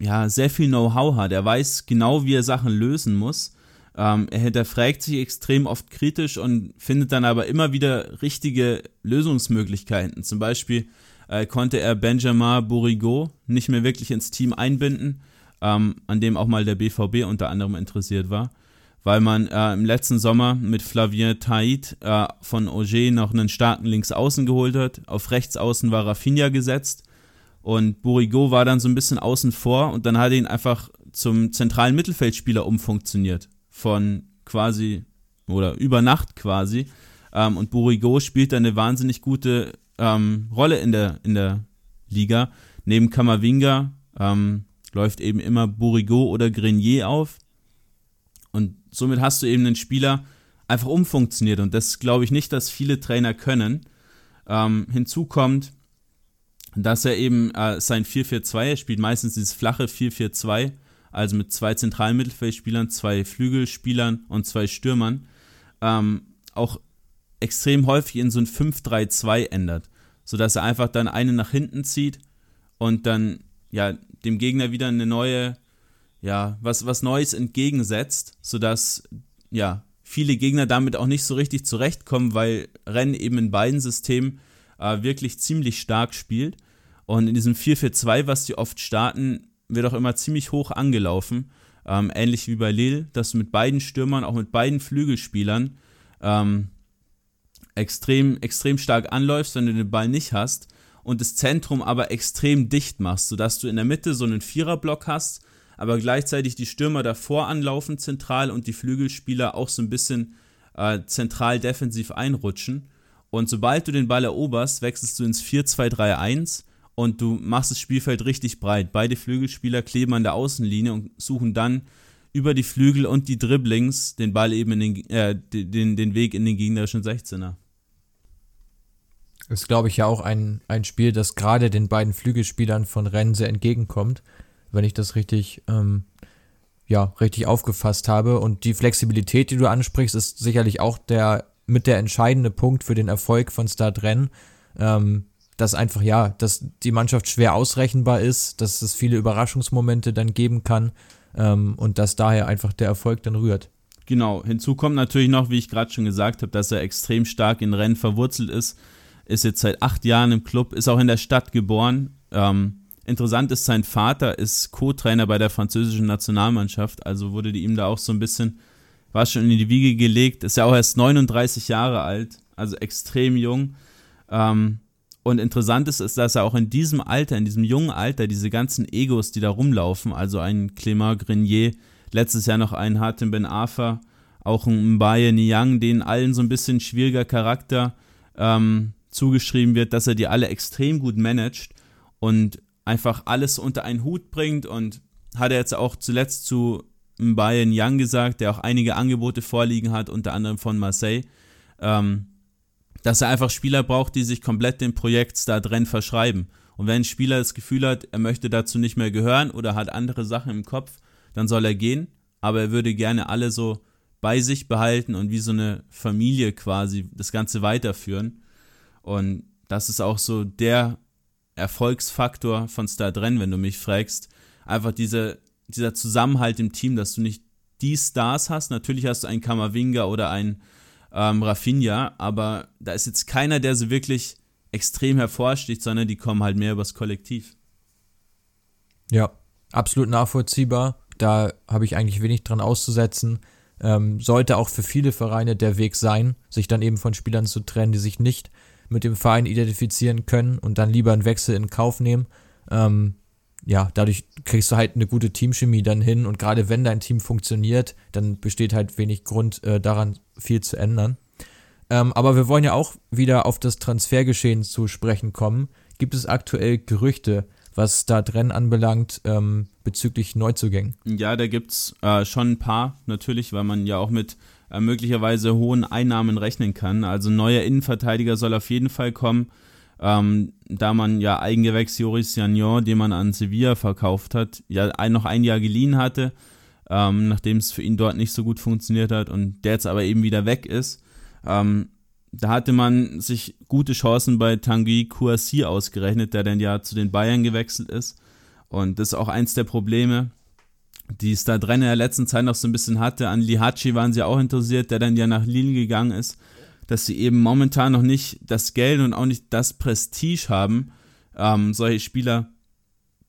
ja, sehr viel Know-how hat. Er weiß genau, wie er Sachen lösen muss. Ähm, er hinterfragt sich extrem oft kritisch und findet dann aber immer wieder richtige Lösungsmöglichkeiten. Zum Beispiel äh, konnte er Benjamin Bourigeau nicht mehr wirklich ins Team einbinden ähm, an dem auch mal der BVB unter anderem interessiert war, weil man äh, im letzten Sommer mit Flavien Taïd äh, von Auger noch einen starken Linksaußen geholt hat. Auf Rechtsaußen war Rafinha gesetzt und Burigo war dann so ein bisschen außen vor und dann hat er ihn einfach zum zentralen Mittelfeldspieler umfunktioniert. Von quasi oder über Nacht quasi. Ähm, und Burigo spielt eine wahnsinnig gute ähm, Rolle in der, in der Liga. Neben Kamavinga, ähm, läuft eben immer Bourigeau oder Grenier auf. Und somit hast du eben einen Spieler einfach umfunktioniert. Und das glaube ich nicht, dass viele Trainer können. Ähm, hinzu kommt, dass er eben äh, sein 4-4-2, er spielt meistens dieses flache 4-4-2, also mit zwei zentralen Mittelfeldspielern, zwei Flügelspielern und zwei Stürmern, ähm, auch extrem häufig in so ein 5-3-2 ändert, sodass er einfach dann einen nach hinten zieht und dann ja dem Gegner wieder eine neue, ja, was, was Neues entgegensetzt, sodass, ja, viele Gegner damit auch nicht so richtig zurechtkommen, weil Rennen eben in beiden Systemen äh, wirklich ziemlich stark spielt. Und in diesem 4-4-2, was die oft starten, wird auch immer ziemlich hoch angelaufen. Ähm, ähnlich wie bei Lille, dass du mit beiden Stürmern, auch mit beiden Flügelspielern, ähm, extrem, extrem stark anläufst, wenn du den Ball nicht hast und das Zentrum aber extrem dicht machst, sodass du in der Mitte so einen Viererblock hast, aber gleichzeitig die Stürmer davor anlaufen zentral und die Flügelspieler auch so ein bisschen äh, zentral defensiv einrutschen. Und sobald du den Ball eroberst, wechselst du ins 4-2-3-1 und du machst das Spielfeld richtig breit. Beide Flügelspieler kleben an der Außenlinie und suchen dann über die Flügel und die Dribblings den Ball eben in den, äh, den, den Weg in den gegnerischen 16er. Ist, glaube ich, ja auch ein, ein Spiel, das gerade den beiden Flügelspielern von Rennes sehr entgegenkommt, wenn ich das richtig, ähm, ja, richtig aufgefasst habe. Und die Flexibilität, die du ansprichst, ist sicherlich auch der mit der entscheidende Punkt für den Erfolg von Stade Rennes. Ähm, dass einfach, ja, dass die Mannschaft schwer ausrechenbar ist, dass es viele Überraschungsmomente dann geben kann ähm, und dass daher einfach der Erfolg dann rührt. Genau, hinzu kommt natürlich noch, wie ich gerade schon gesagt habe, dass er extrem stark in Rennen verwurzelt ist, ist jetzt seit acht Jahren im Club, ist auch in der Stadt geboren. Ähm, interessant ist, sein Vater ist Co-Trainer bei der französischen Nationalmannschaft, also wurde ihm da auch so ein bisschen, war schon in die Wiege gelegt, ist ja auch erst 39 Jahre alt, also extrem jung. Ähm, und interessant ist, ist, dass er auch in diesem Alter, in diesem jungen Alter, diese ganzen Egos, die da rumlaufen, also ein Clément Grenier, letztes Jahr noch ein Hatem Ben Afa, auch ein Mbaye Niang, denen allen so ein bisschen schwieriger Charakter ähm, zugeschrieben wird, dass er die alle extrem gut managt und einfach alles unter einen Hut bringt und hat er jetzt auch zuletzt zu Mbaye Niang gesagt, der auch einige Angebote vorliegen hat, unter anderem von Marseille. Ähm, dass er einfach Spieler braucht, die sich komplett dem Projekt Star Dren verschreiben. Und wenn ein Spieler das Gefühl hat, er möchte dazu nicht mehr gehören oder hat andere Sachen im Kopf, dann soll er gehen. Aber er würde gerne alle so bei sich behalten und wie so eine Familie quasi das Ganze weiterführen. Und das ist auch so der Erfolgsfaktor von Star Dren, wenn du mich fragst. Einfach diese, dieser Zusammenhalt im Team, dass du nicht die Stars hast. Natürlich hast du einen Kamavinga oder einen ähm, Rafinha, aber da ist jetzt keiner, der so wirklich extrem hervorsticht, sondern die kommen halt mehr übers Kollektiv. Ja, absolut nachvollziehbar. Da habe ich eigentlich wenig dran auszusetzen. Ähm, sollte auch für viele Vereine der Weg sein, sich dann eben von Spielern zu trennen, die sich nicht mit dem Verein identifizieren können und dann lieber einen Wechsel in Kauf nehmen. Ähm, ja, dadurch kriegst du halt eine gute Teamchemie dann hin und gerade wenn dein Team funktioniert, dann besteht halt wenig Grund äh, daran viel zu ändern. Ähm, aber wir wollen ja auch wieder auf das Transfergeschehen zu sprechen kommen. Gibt es aktuell Gerüchte, was da drin anbelangt, ähm, bezüglich Neuzugängen? Ja, da gibt es äh, schon ein paar, natürlich, weil man ja auch mit äh, möglicherweise hohen Einnahmen rechnen kann. Also neuer Innenverteidiger soll auf jeden Fall kommen ähm, da man ja Eigengewächs Joris Jagnon, den man an Sevilla verkauft hat, ja ein, noch ein Jahr geliehen hatte, ähm, nachdem es für ihn dort nicht so gut funktioniert hat und der jetzt aber eben wieder weg ist. Ähm, da hatte man sich gute Chancen bei Tanguy Kouassi ausgerechnet, der dann ja zu den Bayern gewechselt ist. Und das ist auch eins der Probleme, die es da drin in der letzten Zeit noch so ein bisschen hatte. An Lihachi waren sie auch interessiert, der dann ja nach Lille gegangen ist dass sie eben momentan noch nicht das Geld und auch nicht das Prestige haben, ähm, solche Spieler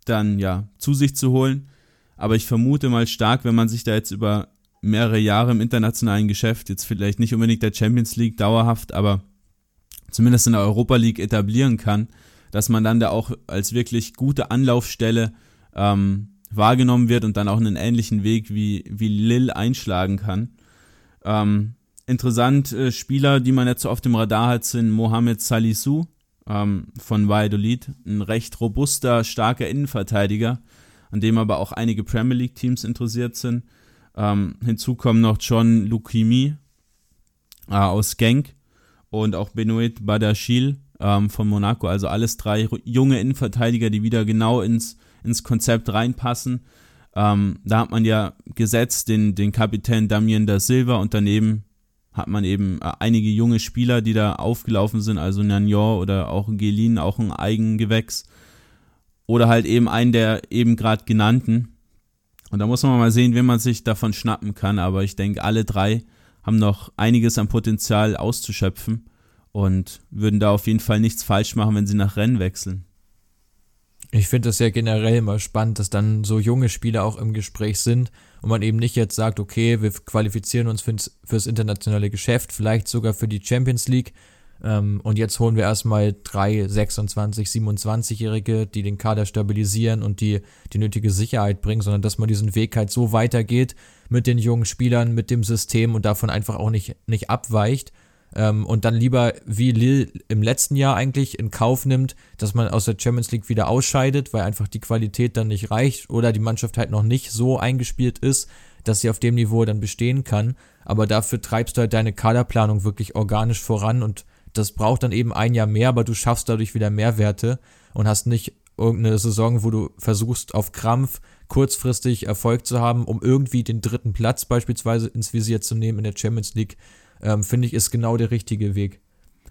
dann ja zu sich zu holen. Aber ich vermute mal stark, wenn man sich da jetzt über mehrere Jahre im internationalen Geschäft, jetzt vielleicht nicht unbedingt der Champions League dauerhaft, aber zumindest in der Europa League etablieren kann, dass man dann da auch als wirklich gute Anlaufstelle ähm, wahrgenommen wird und dann auch einen ähnlichen Weg wie, wie Lille einschlagen kann. Ähm, interessant, äh, Spieler, die man jetzt so auf dem Radar hat, sind Mohamed Salisu ähm, von Valladolid, ein recht robuster, starker Innenverteidiger, an dem aber auch einige Premier League Teams interessiert sind. Ähm, hinzu kommen noch John Lukimi äh, aus Genk und auch Benoit Badachil ähm, von Monaco. Also alles drei junge Innenverteidiger, die wieder genau ins, ins Konzept reinpassen. Ähm, da hat man ja gesetzt den, den Kapitän Damien da Silva und daneben hat man eben äh, einige junge Spieler, die da aufgelaufen sind, also Nagnon oder auch Gelin, auch ein Eigengewächs. Oder halt eben einen der eben gerade genannten. Und da muss man mal sehen, wie man sich davon schnappen kann. Aber ich denke, alle drei haben noch einiges an Potenzial auszuschöpfen und würden da auf jeden Fall nichts falsch machen, wenn sie nach Rennen wechseln. Ich finde das ja generell immer spannend, dass dann so junge Spieler auch im Gespräch sind und man eben nicht jetzt sagt, okay, wir qualifizieren uns fürs, fürs internationale Geschäft, vielleicht sogar für die Champions League. Ähm, und jetzt holen wir erstmal drei 26, 27-Jährige, die den Kader stabilisieren und die die nötige Sicherheit bringen, sondern dass man diesen Weg halt so weitergeht mit den jungen Spielern, mit dem System und davon einfach auch nicht, nicht abweicht ähm, und dann lieber wie Lille im letzten Jahr eigentlich in Kauf nimmt, dass man aus der Champions League wieder ausscheidet, weil einfach die Qualität dann nicht reicht oder die Mannschaft halt noch nicht so eingespielt ist, dass sie auf dem Niveau dann bestehen kann. Aber dafür treibst du halt deine Kaderplanung wirklich organisch voran und das braucht dann eben ein Jahr mehr, aber du schaffst dadurch wieder Mehrwerte und hast nicht irgendeine Saison, wo du versuchst auf Krampf kurzfristig Erfolg zu haben, um irgendwie den dritten Platz beispielsweise ins Visier zu nehmen in der Champions League ähm, finde ich, ist genau der richtige Weg.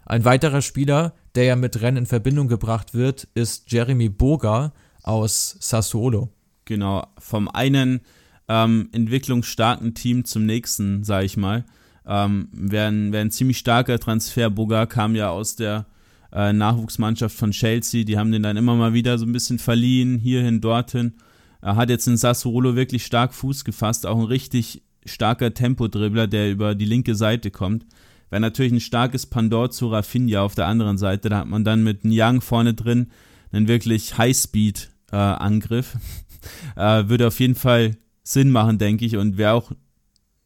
Ein weiterer Spieler, der ja mit Rennen in Verbindung gebracht wird, ist Jeremy Boga aus Sassuolo. Genau, vom einen ähm, entwicklungsstarken Team zum nächsten, sage ich mal. Ähm, Wäre ein, wär ein ziemlich starker Transfer. Boga kam ja aus der äh, Nachwuchsmannschaft von Chelsea. Die haben den dann immer mal wieder so ein bisschen verliehen, hierhin, dorthin. Er hat jetzt in Sassuolo wirklich stark Fuß gefasst, auch ein richtig starker Tempodribbler, der über die linke Seite kommt. Wäre natürlich ein starkes Pandor zu Rafinha auf der anderen Seite. Da hat man dann mit Young vorne drin einen wirklich Highspeed-Angriff. Äh, äh, würde auf jeden Fall Sinn machen, denke ich, und wäre auch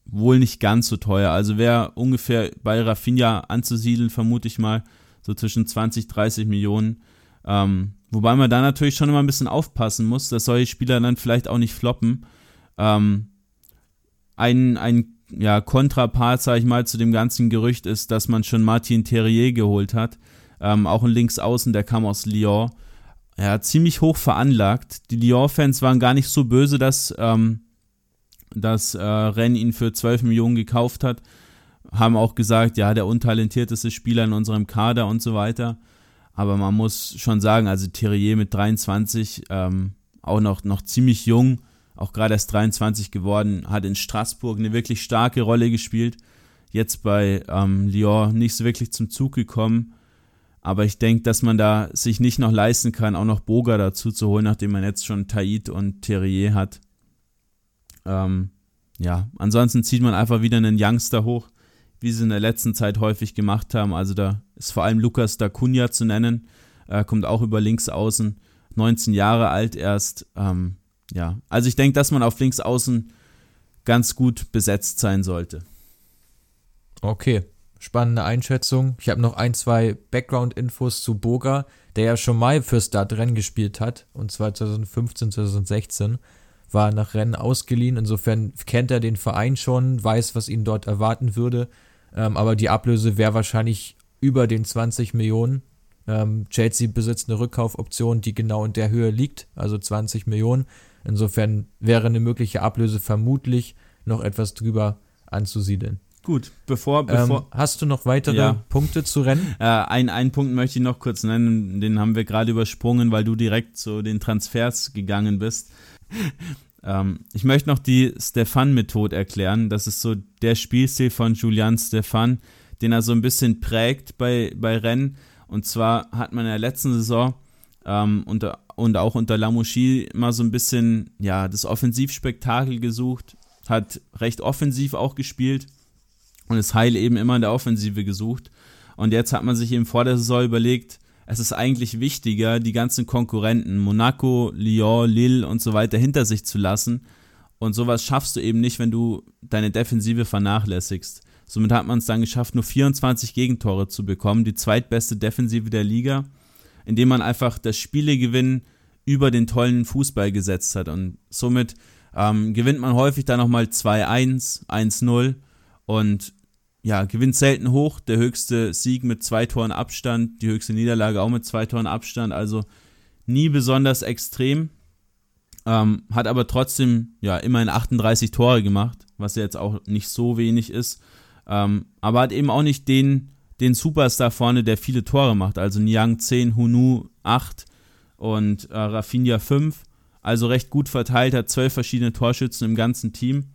wohl nicht ganz so teuer. Also wäre ungefähr bei Rafinha anzusiedeln, vermute ich mal, so zwischen 20, 30 Millionen. Ähm, wobei man da natürlich schon immer ein bisschen aufpassen muss, dass solche Spieler dann vielleicht auch nicht floppen. Ähm, ein, ein ja, Kontrapart, sag ich mal, zu dem ganzen Gerücht ist, dass man schon Martin Terrier geholt hat. Ähm, auch ein Linksaußen, der kam aus Lyon. Ja, ziemlich hoch veranlagt. Die Lyon-Fans waren gar nicht so böse, dass ähm, dass äh, Rennes ihn für 12 Millionen gekauft hat. Haben auch gesagt, ja, der untalentierteste Spieler in unserem Kader und so weiter. Aber man muss schon sagen, also Thierry mit 23, ähm, auch noch, noch ziemlich jung, auch gerade erst 23 geworden, hat in Straßburg eine wirklich starke Rolle gespielt. Jetzt bei ähm, Lyon nicht so wirklich zum Zug gekommen. Aber ich denke, dass man da sich nicht noch leisten kann, auch noch Boga dazu zu holen, nachdem man jetzt schon Tait und Terrier hat. Ähm, ja, ansonsten zieht man einfach wieder einen Youngster hoch, wie sie in der letzten Zeit häufig gemacht haben. Also da ist vor allem Lukas Dacunia zu nennen, äh, kommt auch über links außen, 19 Jahre alt erst. Ähm, ja, also ich denke, dass man auf links außen ganz gut besetzt sein sollte. Okay, spannende Einschätzung. Ich habe noch ein, zwei Background-Infos zu Boga, der ja schon mal für Stadtrennen gespielt hat, und zwar 2015, 2016 war nach Rennen ausgeliehen. Insofern kennt er den Verein schon, weiß, was ihn dort erwarten würde. Ähm, aber die Ablöse wäre wahrscheinlich über den 20 Millionen. Ähm, Chelsea besitzt eine Rückkaufoption, die genau in der Höhe liegt, also 20 Millionen. Insofern wäre eine mögliche Ablöse vermutlich noch etwas drüber anzusiedeln. Gut, bevor, bevor ähm, hast du noch weitere ja. Punkte zu Rennen? Äh, ein, einen Punkt möchte ich noch kurz nennen, den haben wir gerade übersprungen, weil du direkt zu den Transfers gegangen bist ähm, ich möchte noch die Stefan-Methode erklären. Das ist so der Spielstil von Julian Stefan, den er so ein bisschen prägt bei, bei Rennen. Und zwar hat man in der letzten Saison ähm, unter, und auch unter Lamouchi immer so ein bisschen ja, das Offensivspektakel gesucht, hat recht offensiv auch gespielt und ist Heil eben immer in der Offensive gesucht. Und jetzt hat man sich eben vor der Saison überlegt, es ist eigentlich wichtiger, die ganzen Konkurrenten, Monaco, Lyon, Lille und so weiter hinter sich zu lassen. Und sowas schaffst du eben nicht, wenn du deine Defensive vernachlässigst. Somit hat man es dann geschafft, nur 24 Gegentore zu bekommen, die zweitbeste Defensive der Liga, indem man einfach das Spielegewinn über den tollen Fußball gesetzt hat. Und somit ähm, gewinnt man häufig dann nochmal 2-1, 1-0 und ja, gewinnt selten hoch. Der höchste Sieg mit zwei Toren Abstand, die höchste Niederlage auch mit zwei Toren Abstand. Also nie besonders extrem. Ähm, hat aber trotzdem ja immerhin 38 Tore gemacht, was ja jetzt auch nicht so wenig ist. Ähm, aber hat eben auch nicht den, den Superstar vorne, der viele Tore macht. Also Niang 10, Hunu 8 und äh, Rafinha 5. Also recht gut verteilt, hat zwölf verschiedene Torschützen im ganzen Team.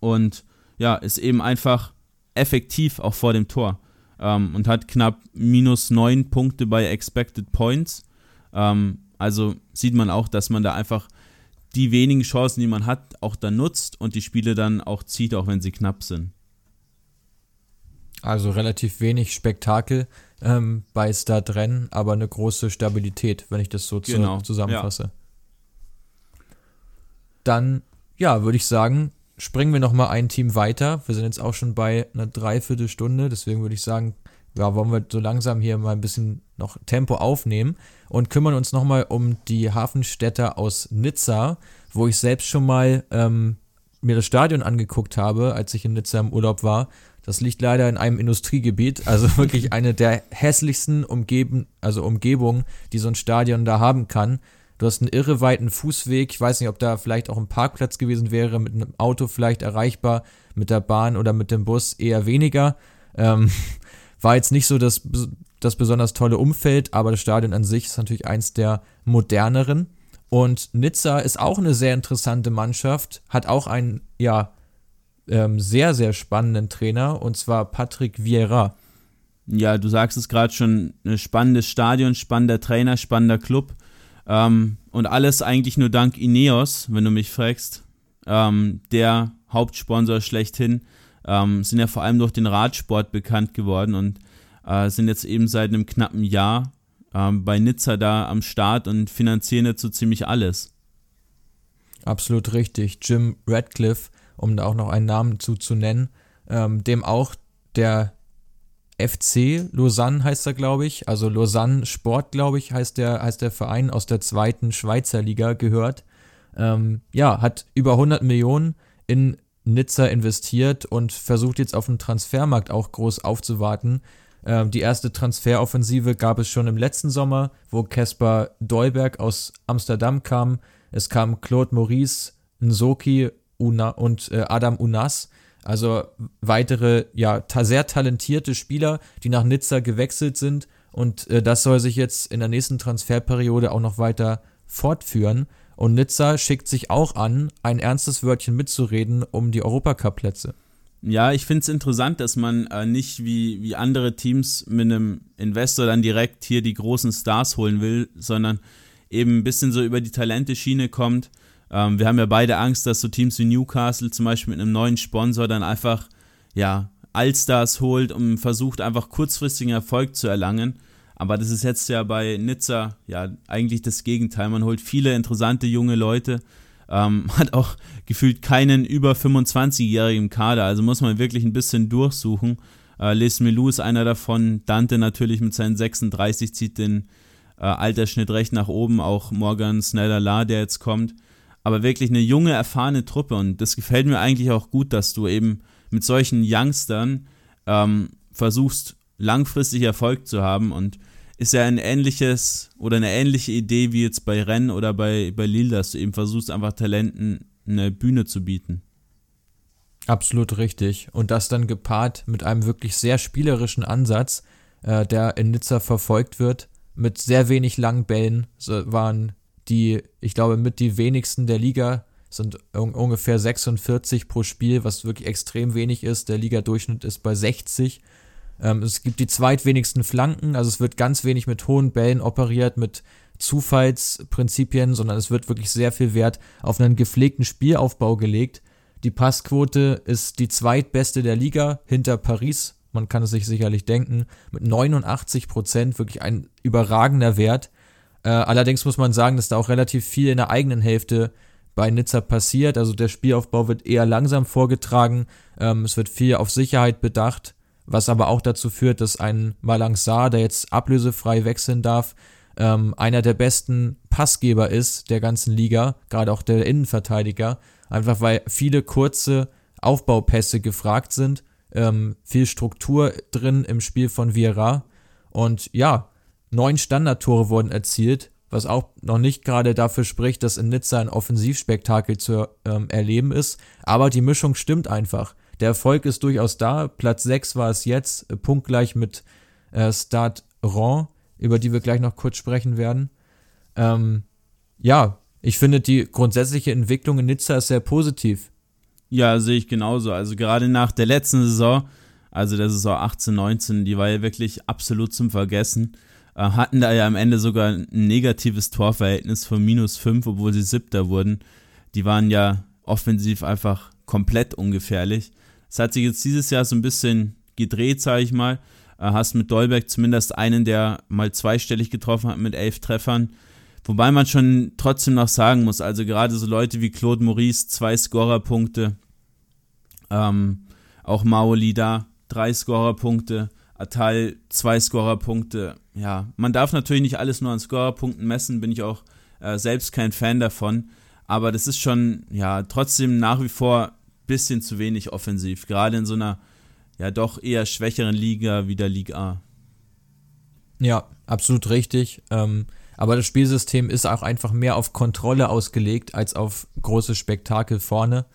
Und ja, ist eben einfach effektiv auch vor dem Tor ähm, und hat knapp minus neun Punkte bei Expected Points. Ähm, also sieht man auch, dass man da einfach die wenigen Chancen, die man hat, auch dann nutzt und die Spiele dann auch zieht, auch wenn sie knapp sind. Also relativ wenig Spektakel ähm, bei Start-Rennen, aber eine große Stabilität, wenn ich das so genau, zusammenfasse. Ja. Dann, ja, würde ich sagen, springen wir noch mal ein Team weiter. Wir sind jetzt auch schon bei einer Dreiviertelstunde, deswegen würde ich sagen, ja, wollen wir so langsam hier mal ein bisschen noch Tempo aufnehmen und kümmern uns noch mal um die Hafenstädter aus Nizza, wo ich selbst schon mal ähm, mir das Stadion angeguckt habe, als ich in Nizza im Urlaub war. Das liegt leider in einem Industriegebiet, also wirklich eine der hässlichsten Umgeben, also Umgebungen, die so ein Stadion da haben kann. Du hast einen irre weiten Fußweg. Ich weiß nicht, ob da vielleicht auch ein Parkplatz gewesen wäre, mit einem Auto vielleicht erreichbar, mit der Bahn oder mit dem Bus eher weniger. Ähm, war jetzt nicht so das, das besonders tolle Umfeld, aber das Stadion an sich ist natürlich eins der moderneren. Und Nizza ist auch eine sehr interessante Mannschaft, hat auch einen, ja, ähm, sehr, sehr spannenden Trainer, und zwar Patrick Vieira. Ja, du sagst es gerade schon, ein spannendes Stadion, spannender Trainer, spannender Club. Ähm, und alles eigentlich nur dank Ineos, wenn du mich fragst. Ähm, der Hauptsponsor schlechthin. Ähm, sind ja vor allem durch den Radsport bekannt geworden und äh, sind jetzt eben seit einem knappen Jahr ähm, bei Nizza da am Start und finanzieren jetzt so ziemlich alles. Absolut richtig. Jim Radcliffe, um da auch noch einen Namen zu, zu nennen, ähm, dem auch der FC Lausanne heißt er, glaube ich. Also Lausanne Sport, glaube ich, heißt der, heißt der Verein aus der zweiten Schweizer Liga gehört. Ähm, ja, hat über 100 Millionen in Nizza investiert und versucht jetzt auf dem Transfermarkt auch groß aufzuwarten. Ähm, die erste Transferoffensive gab es schon im letzten Sommer, wo Caspar Deuberg aus Amsterdam kam. Es kam Claude Maurice, Nsoki Una und äh, Adam Unas also weitere, ja, sehr talentierte Spieler, die nach Nizza gewechselt sind. Und äh, das soll sich jetzt in der nächsten Transferperiode auch noch weiter fortführen. Und Nizza schickt sich auch an, ein ernstes Wörtchen mitzureden um die Europacup-Plätze. Ja, ich finde es interessant, dass man äh, nicht wie, wie andere Teams mit einem Investor dann direkt hier die großen Stars holen will, sondern eben ein bisschen so über die Talente-Schiene kommt ähm, wir haben ja beide Angst, dass so Teams wie Newcastle zum Beispiel mit einem neuen Sponsor dann einfach, ja, Allstars holt und versucht einfach kurzfristigen Erfolg zu erlangen. Aber das ist jetzt ja bei Nizza ja eigentlich das Gegenteil. Man holt viele interessante junge Leute, ähm, hat auch gefühlt keinen über 25-Jährigen im Kader, also muss man wirklich ein bisschen durchsuchen. Äh, Les Melou ist einer davon, Dante natürlich mit seinen 36 zieht den äh, Altersschnitt recht nach oben, auch Morgan Sneller der jetzt kommt aber wirklich eine junge, erfahrene Truppe. Und das gefällt mir eigentlich auch gut, dass du eben mit solchen Youngstern ähm, versuchst, langfristig Erfolg zu haben. Und ist ja ein ähnliches oder eine ähnliche Idee wie jetzt bei Rennes oder bei, bei Lille, dass du eben versuchst, einfach Talenten eine Bühne zu bieten. Absolut richtig. Und das dann gepaart mit einem wirklich sehr spielerischen Ansatz, äh, der in Nizza verfolgt wird, mit sehr wenig langen Bällen, so waren die, ich glaube, mit die wenigsten der Liga sind un ungefähr 46 pro Spiel, was wirklich extrem wenig ist. Der Ligadurchschnitt ist bei 60. Ähm, es gibt die zweitwenigsten Flanken, also es wird ganz wenig mit hohen Bällen operiert, mit Zufallsprinzipien, sondern es wird wirklich sehr viel Wert auf einen gepflegten Spielaufbau gelegt. Die Passquote ist die zweitbeste der Liga hinter Paris. Man kann es sich sicherlich denken. Mit 89 Prozent wirklich ein überragender Wert. Äh, allerdings muss man sagen, dass da auch relativ viel in der eigenen Hälfte bei Nizza passiert. Also der Spielaufbau wird eher langsam vorgetragen. Ähm, es wird viel auf Sicherheit bedacht, was aber auch dazu führt, dass ein Malangsar, der jetzt ablösefrei wechseln darf, ähm, einer der besten Passgeber ist der ganzen Liga, gerade auch der Innenverteidiger. Einfach weil viele kurze Aufbaupässe gefragt sind, ähm, viel Struktur drin im Spiel von Vieira. Und ja, Neun Standardtore wurden erzielt, was auch noch nicht gerade dafür spricht, dass in Nizza ein Offensivspektakel zu ähm, erleben ist. Aber die Mischung stimmt einfach. Der Erfolg ist durchaus da. Platz 6 war es jetzt, äh, punktgleich mit äh, Stade Ron, über die wir gleich noch kurz sprechen werden. Ähm, ja, ich finde die grundsätzliche Entwicklung in Nizza ist sehr positiv. Ja, sehe ich genauso. Also gerade nach der letzten Saison, also der Saison 18, 19, die war ja wirklich absolut zum Vergessen. Äh, hatten da ja am Ende sogar ein negatives Torverhältnis von minus 5, obwohl sie Siebter wurden. Die waren ja offensiv einfach komplett ungefährlich. Es hat sich jetzt dieses Jahr so ein bisschen gedreht, sage ich mal. Äh, hast mit Dolberg zumindest einen, der mal zweistellig getroffen hat mit elf Treffern. Wobei man schon trotzdem noch sagen muss, also gerade so Leute wie Claude Maurice, zwei Scorerpunkte, ähm, auch Maoli da, drei Scorerpunkte, Atal, zwei Scorerpunkte ja, man darf natürlich nicht alles nur an Scorerpunkten messen, bin ich auch äh, selbst kein Fan davon. Aber das ist schon, ja, trotzdem nach wie vor ein bisschen zu wenig offensiv, gerade in so einer, ja, doch eher schwächeren Liga wie der Liga A. Ja, absolut richtig. Ähm, aber das Spielsystem ist auch einfach mehr auf Kontrolle ausgelegt als auf große Spektakel vorne.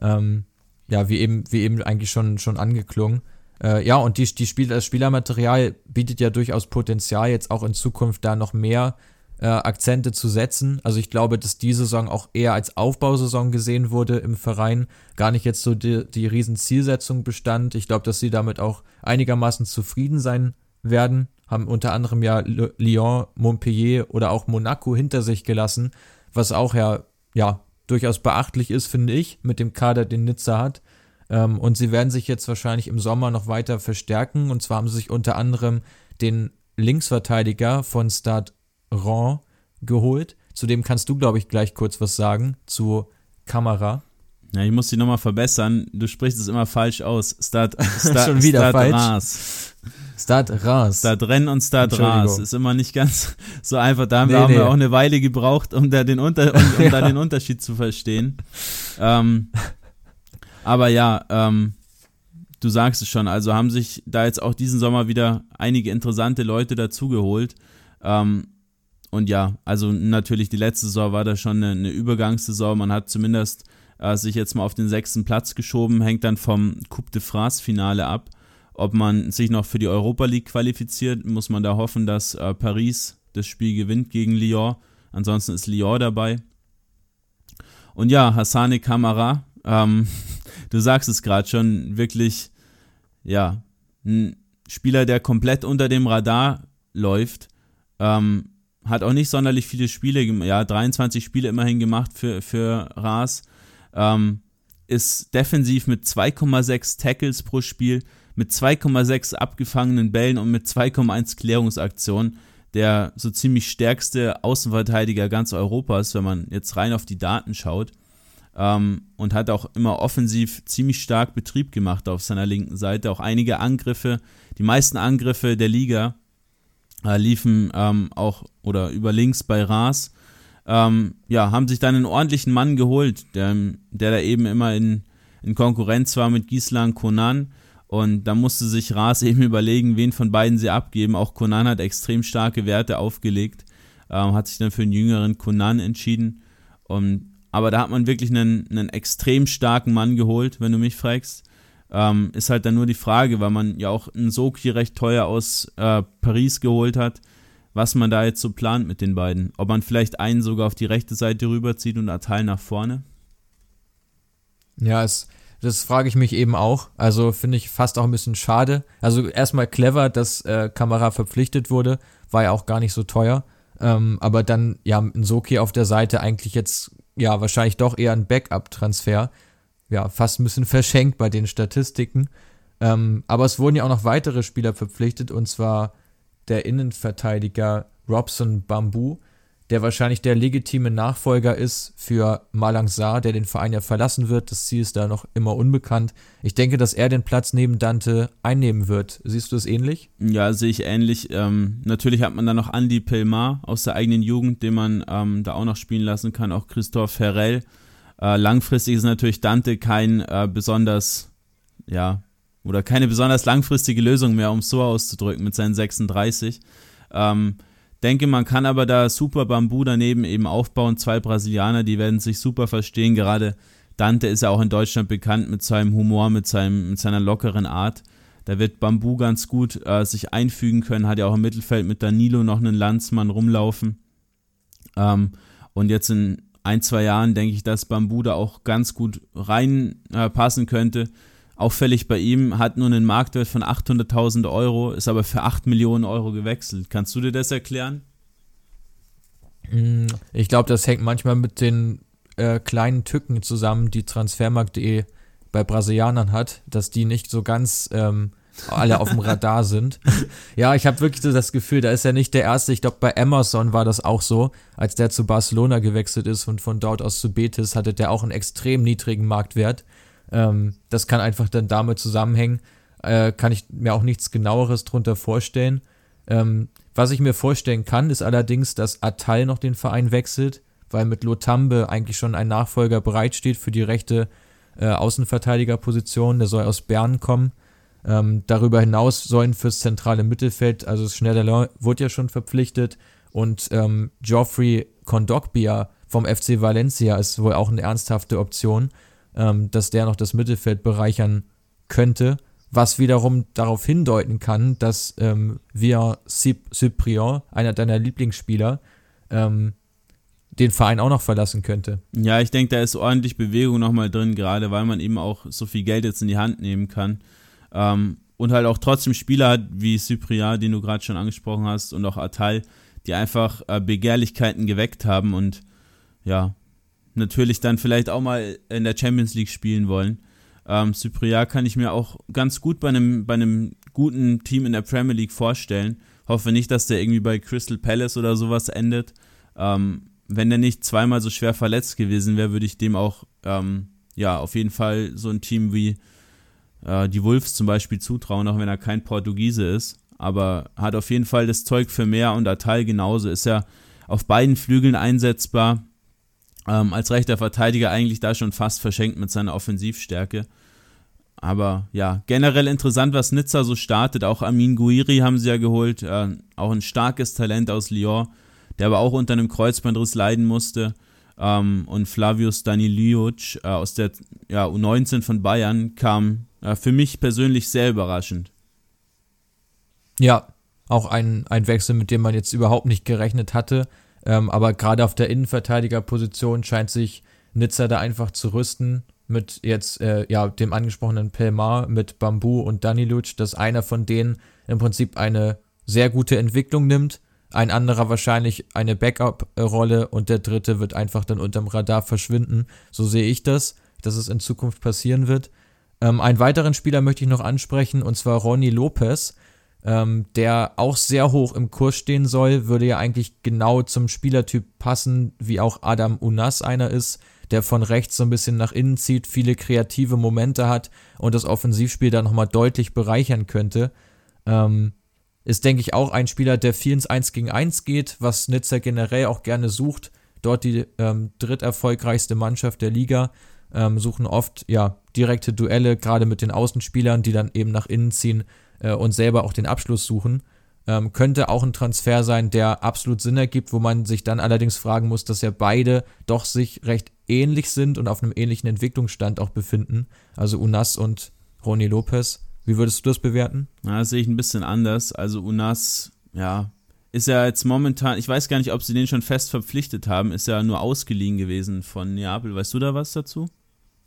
Ähm, ja, wie eben, wie eben eigentlich schon, schon angeklungen. Äh, ja, und die, die Spiel, das Spielermaterial bietet ja durchaus Potenzial, jetzt auch in Zukunft da noch mehr äh, Akzente zu setzen. Also ich glaube, dass die Saison auch eher als Aufbausaison gesehen wurde im Verein, gar nicht jetzt so die, die riesen Zielsetzung bestand. Ich glaube, dass sie damit auch einigermaßen zufrieden sein werden, haben unter anderem ja Lyon, Montpellier oder auch Monaco hinter sich gelassen, was auch ja, ja durchaus beachtlich ist, finde ich, mit dem Kader, den Nizza hat. Ähm, und sie werden sich jetzt wahrscheinlich im Sommer noch weiter verstärken. Und zwar haben sie sich unter anderem den Linksverteidiger von Stade Ron geholt. Zudem kannst du, glaube ich, gleich kurz was sagen zu Kamera. Ja, ich muss dich nochmal verbessern. Du sprichst es immer falsch aus. Start, Start, Schon wieder Start falsch. Ras. Start Ras. Start Rennen und Start Ras. Ist immer nicht ganz so einfach. Da haben, Nee, wir, haben nee. auch eine Weile gebraucht, um da den, Unter, um, um da den Unterschied zu verstehen. Ähm, aber ja, ähm, du sagst es schon. Also haben sich da jetzt auch diesen Sommer wieder einige interessante Leute dazugeholt. Ähm, und ja, also natürlich die letzte Saison war da schon eine, eine Übergangssaison. Man hat zumindest äh, sich jetzt mal auf den sechsten Platz geschoben, hängt dann vom Coupe de France Finale ab. Ob man sich noch für die Europa League qualifiziert, muss man da hoffen, dass äh, Paris das Spiel gewinnt gegen Lyon. Ansonsten ist Lyon dabei. Und ja, Hassane Kamara, ähm, du sagst es gerade schon, wirklich, ja, ein Spieler, der komplett unter dem Radar läuft. Ähm, hat auch nicht sonderlich viele Spiele, ja, 23 Spiele immerhin gemacht für, für Raas. Ähm, ist defensiv mit 2,6 Tackles pro Spiel, mit 2,6 abgefangenen Bällen und mit 2,1 Klärungsaktionen der so ziemlich stärkste Außenverteidiger ganz Europas, wenn man jetzt rein auf die Daten schaut. Ähm, und hat auch immer offensiv ziemlich stark Betrieb gemacht auf seiner linken Seite. Auch einige Angriffe, die meisten Angriffe der Liga äh, liefen ähm, auch oder über links bei Raas. Ähm, ja, haben sich dann einen ordentlichen Mann geholt, der, der da eben immer in, in Konkurrenz war mit Gislan Konan. Und da musste sich Raas eben überlegen, wen von beiden sie abgeben. Auch Konan hat extrem starke Werte aufgelegt, ähm, hat sich dann für einen jüngeren Konan entschieden. Und, aber da hat man wirklich einen, einen extrem starken Mann geholt, wenn du mich fragst. Ähm, ist halt dann nur die Frage, weil man ja auch einen Soki recht teuer aus äh, Paris geholt hat, was man da jetzt so plant mit den beiden. Ob man vielleicht einen sogar auf die rechte Seite rüberzieht und Atal nach vorne. Ja, es, das frage ich mich eben auch. Also finde ich fast auch ein bisschen schade. Also erstmal clever, dass äh, Kamera verpflichtet wurde, war ja auch gar nicht so teuer. Ähm, aber dann, ja, ein Soki auf der Seite eigentlich jetzt, ja, wahrscheinlich doch eher ein Backup-Transfer. Ja, fast ein bisschen verschenkt bei den Statistiken. Ähm, aber es wurden ja auch noch weitere Spieler verpflichtet, und zwar der Innenverteidiger Robson Bambu, der wahrscheinlich der legitime Nachfolger ist für Malang Sarr, der den Verein ja verlassen wird. Das Ziel ist da noch immer unbekannt. Ich denke, dass er den Platz neben Dante einnehmen wird. Siehst du es ähnlich? Ja, sehe ich ähnlich. Ähm, natürlich hat man da noch Andy Pelmar aus der eigenen Jugend, den man ähm, da auch noch spielen lassen kann, auch Christoph Herrell. Äh, langfristig ist natürlich Dante kein äh, besonders, ja, oder keine besonders langfristige Lösung mehr, um es so auszudrücken, mit seinen 36. Ähm, denke, man kann aber da super Bambu daneben eben aufbauen. Zwei Brasilianer, die werden sich super verstehen. Gerade Dante ist ja auch in Deutschland bekannt mit seinem Humor, mit, seinem, mit seiner lockeren Art. Da wird Bambu ganz gut äh, sich einfügen können, hat ja auch im Mittelfeld mit Danilo noch einen Landsmann rumlaufen. Ähm, und jetzt in ein, zwei Jahren denke ich, dass Bambu da auch ganz gut reinpassen äh, könnte. Auffällig bei ihm, hat nur einen Marktwert von 800.000 Euro, ist aber für 8 Millionen Euro gewechselt. Kannst du dir das erklären? Mm, Ich glaube, das hängt manchmal mit den äh, kleinen Tücken zusammen, die Transfermarkt.de bei Brasilianern hat, dass die nicht so ganz ähm, alle auf dem Radar sind. Ja, ich habe wirklich so das Gefühl, da ist er nicht der Erste. Ich glaube, bei Emerson war das auch so, als der zu Barcelona gewechselt ist und von dort aus zu Betis hatte der auch einen extrem niedrigen Marktwert. Ähm, das kann einfach dann damit zusammenhängen. Äh, kann ich mir auch nichts genaueres drunter vorstellen. Ähm, was ich mir vorstellen kann, ist allerdings, dass Atal noch den Verein wechselt, weil mit Lotambe eigentlich schon ein Nachfolger bereitsteht für die rechte äh, Außenverteidigerposition. Der soll aus Bern kommen. Ähm, darüber hinaus sollen fürs zentrale Mittelfeld, also Schneiderlin wurde ja schon verpflichtet und ähm, Geoffrey Kondogbia vom FC Valencia ist wohl auch eine ernsthafte Option, ähm, dass der noch das Mittelfeld bereichern könnte, was wiederum darauf hindeuten kann, dass ähm, wir Cyprien, einer deiner Lieblingsspieler, ähm, den Verein auch noch verlassen könnte. Ja, ich denke, da ist ordentlich Bewegung nochmal drin, gerade weil man eben auch so viel Geld jetzt in die Hand nehmen kann. Ähm, und halt auch trotzdem Spieler hat wie Cyprien, den du gerade schon angesprochen hast, und auch Atal, die einfach äh, Begehrlichkeiten geweckt haben und ja, natürlich dann vielleicht auch mal in der Champions League spielen wollen. Ähm, Cyprien kann ich mir auch ganz gut bei einem, bei einem guten Team in der Premier League vorstellen. Hoffe nicht, dass der irgendwie bei Crystal Palace oder sowas endet. Ähm, wenn der nicht zweimal so schwer verletzt gewesen wäre, würde ich dem auch ähm, ja auf jeden Fall so ein Team wie äh, die Wolves zum Beispiel zutrauen, auch wenn er kein Portugiese ist. Aber hat auf jeden Fall das Zeug für mehr und Atal genauso. Ist ja auf beiden Flügeln einsetzbar ähm, als rechter Verteidiger eigentlich da schon fast verschenkt mit seiner Offensivstärke. Aber ja, generell interessant, was Nizza so startet. Auch Amin Guiri haben sie ja geholt, äh, auch ein starkes Talent aus Lyon, der aber auch unter einem Kreuzbandriss leiden musste. Ähm, und Flavius Daniliuc äh, aus der ja, U19 von Bayern kam äh, für mich persönlich sehr überraschend. Ja, auch ein, ein Wechsel, mit dem man jetzt überhaupt nicht gerechnet hatte. Ähm, aber gerade auf der Innenverteidigerposition scheint sich Nizza da einfach zu rüsten mit jetzt äh, ja dem angesprochenen Pelmar, mit Bambu und Daniluc, dass einer von denen im Prinzip eine sehr gute Entwicklung nimmt, ein anderer wahrscheinlich eine Backup-Rolle und der dritte wird einfach dann unterm Radar verschwinden. So sehe ich das, dass es in Zukunft passieren wird. Ähm, einen weiteren Spieler möchte ich noch ansprechen und zwar Ronny Lopez ähm, der auch sehr hoch im Kurs stehen soll, würde ja eigentlich genau zum Spielertyp passen, wie auch Adam Unas einer ist, der von rechts so ein bisschen nach innen zieht, viele kreative Momente hat und das Offensivspiel dann nochmal deutlich bereichern könnte. Ähm, ist, denke ich, auch ein Spieler, der viel ins 1 gegen 1 geht, was Nizza generell auch gerne sucht. Dort die ähm, dritterfolgreichste Mannschaft der Liga. Ähm, suchen oft ja direkte Duelle, gerade mit den Außenspielern, die dann eben nach innen ziehen äh, und selber auch den Abschluss suchen. Ähm, könnte auch ein Transfer sein, der absolut Sinn ergibt, wo man sich dann allerdings fragen muss, dass ja beide doch sich recht ähnlich sind und auf einem ähnlichen Entwicklungsstand auch befinden. Also Unas und Ronny Lopez. Wie würdest du das bewerten? Ja, das sehe ich ein bisschen anders. Also Unas, ja, ist ja jetzt momentan, ich weiß gar nicht, ob sie den schon fest verpflichtet haben, ist ja nur ausgeliehen gewesen von Neapel. Weißt du da was dazu?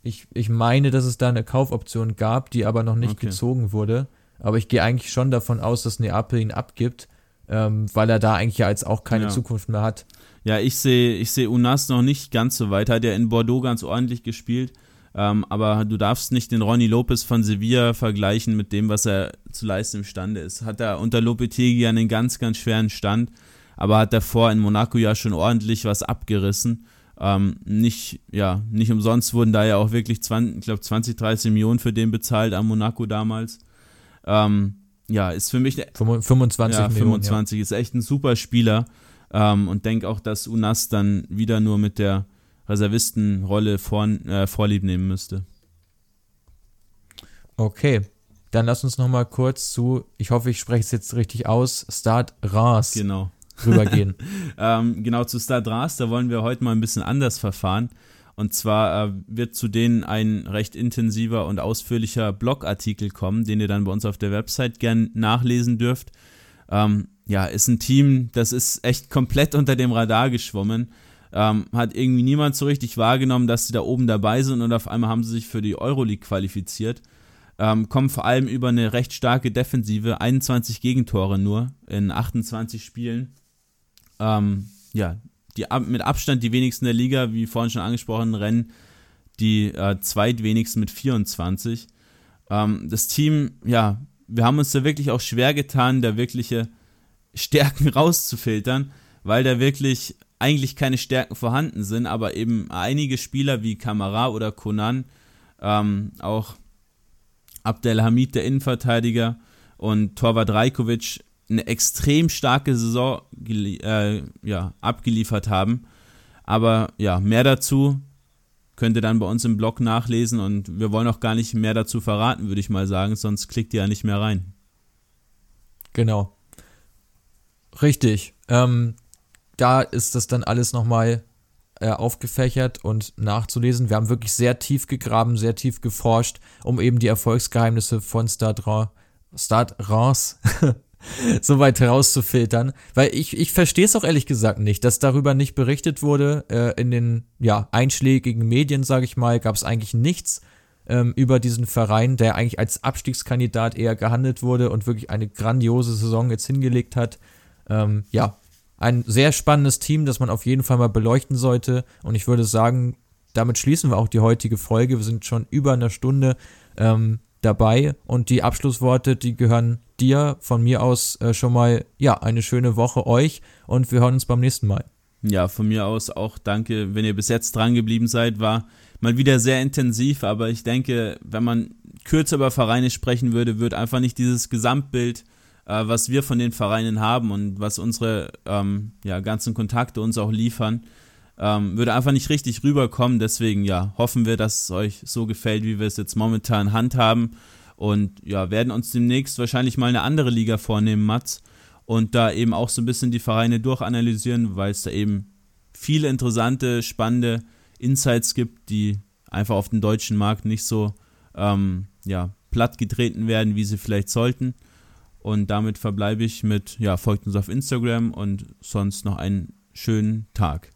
Ich, ich meine, dass es da eine Kaufoption gab, die aber noch nicht okay. gezogen wurde. Aber ich gehe eigentlich schon davon aus, dass Neapel ihn abgibt, ähm, weil er da eigentlich ja jetzt auch keine ja. Zukunft mehr hat. Ja, ich sehe ich seh Unas noch nicht ganz so weit. Hat ja in Bordeaux ganz ordentlich gespielt. Ähm, aber du darfst nicht den Ronny Lopez von Sevilla vergleichen mit dem, was er zu leisten imstande ist. Hat er unter Lopetegi einen ganz, ganz schweren Stand, aber hat davor in Monaco ja schon ordentlich was abgerissen. Ähm, nicht, ja, nicht umsonst wurden da ja auch wirklich 20, ich glaube 20, 30 Millionen für den bezahlt am Monaco damals. Ähm, ja, ist für mich 25 ja, 25 ja. ist echt ein super Spieler ähm, und denke auch, dass Unas dann wieder nur mit der Reservistenrolle vor, äh, Vorlieb nehmen müsste. Okay, dann lass uns noch mal kurz zu, ich hoffe, ich spreche es jetzt richtig aus, Start Ras genau. rübergehen. ähm, genau, zu Start Ras, da wollen wir heute mal ein bisschen anders verfahren. Und zwar äh, wird zu denen ein recht intensiver und ausführlicher Blogartikel kommen, den ihr dann bei uns auf der Website gern nachlesen dürft. Ähm, ja, ist ein Team, das ist echt komplett unter dem Radar geschwommen. Ähm, hat irgendwie niemand so richtig wahrgenommen, dass sie da oben dabei sind und auf einmal haben sie sich für die Euroleague qualifiziert. Ähm, kommen vor allem über eine recht starke Defensive, 21 Gegentore nur in 28 Spielen. Ähm, ja, die mit Abstand die wenigsten der Liga, wie vorhin schon angesprochen, Rennen die äh, zweitwenigsten mit 24. Ähm, das Team, ja, wir haben uns da wirklich auch schwer getan, da wirkliche Stärken rauszufiltern, weil da wirklich eigentlich keine Stärken vorhanden sind, aber eben einige Spieler wie Kamara oder Konan, ähm, auch Abdelhamid, der Innenverteidiger, und Torwart Rajkovic eine extrem starke Saison äh, ja, abgeliefert haben. Aber ja, mehr dazu könnt ihr dann bei uns im Blog nachlesen und wir wollen auch gar nicht mehr dazu verraten, würde ich mal sagen, sonst klickt ihr ja nicht mehr rein. Genau. Richtig. Ähm, da ist das dann alles nochmal äh, aufgefächert und nachzulesen. Wir haben wirklich sehr tief gegraben, sehr tief geforscht, um eben die Erfolgsgeheimnisse von Stade Reims so weit herauszufiltern. Weil ich, ich verstehe es auch ehrlich gesagt nicht, dass darüber nicht berichtet wurde. Äh, in den ja, einschlägigen Medien, sage ich mal, gab es eigentlich nichts ähm, über diesen Verein, der eigentlich als Abstiegskandidat eher gehandelt wurde und wirklich eine grandiose Saison jetzt hingelegt hat. Ähm, ja, ein sehr spannendes Team, das man auf jeden Fall mal beleuchten sollte. Und ich würde sagen, damit schließen wir auch die heutige Folge. Wir sind schon über eine Stunde ähm, dabei und die Abschlussworte, die gehören dir von mir aus äh, schon mal, ja, eine schöne Woche euch und wir hören uns beim nächsten Mal. Ja, von mir aus auch danke, wenn ihr bis jetzt dran geblieben seid. War mal wieder sehr intensiv, aber ich denke, wenn man kürzer über Vereine sprechen würde, wird einfach nicht dieses Gesamtbild, äh, was wir von den Vereinen haben und was unsere ähm, ja, ganzen Kontakte uns auch liefern, ähm, würde einfach nicht richtig rüberkommen. Deswegen ja, hoffen wir, dass es euch so gefällt, wie wir es jetzt momentan handhaben. Und ja, werden uns demnächst wahrscheinlich mal eine andere Liga vornehmen, Mats. Und da eben auch so ein bisschen die Vereine durchanalysieren, weil es da eben viele interessante, spannende Insights gibt, die einfach auf dem deutschen Markt nicht so ähm, ja, platt getreten werden, wie sie vielleicht sollten. Und damit verbleibe ich mit, ja, folgt uns auf Instagram und sonst noch einen schönen Tag.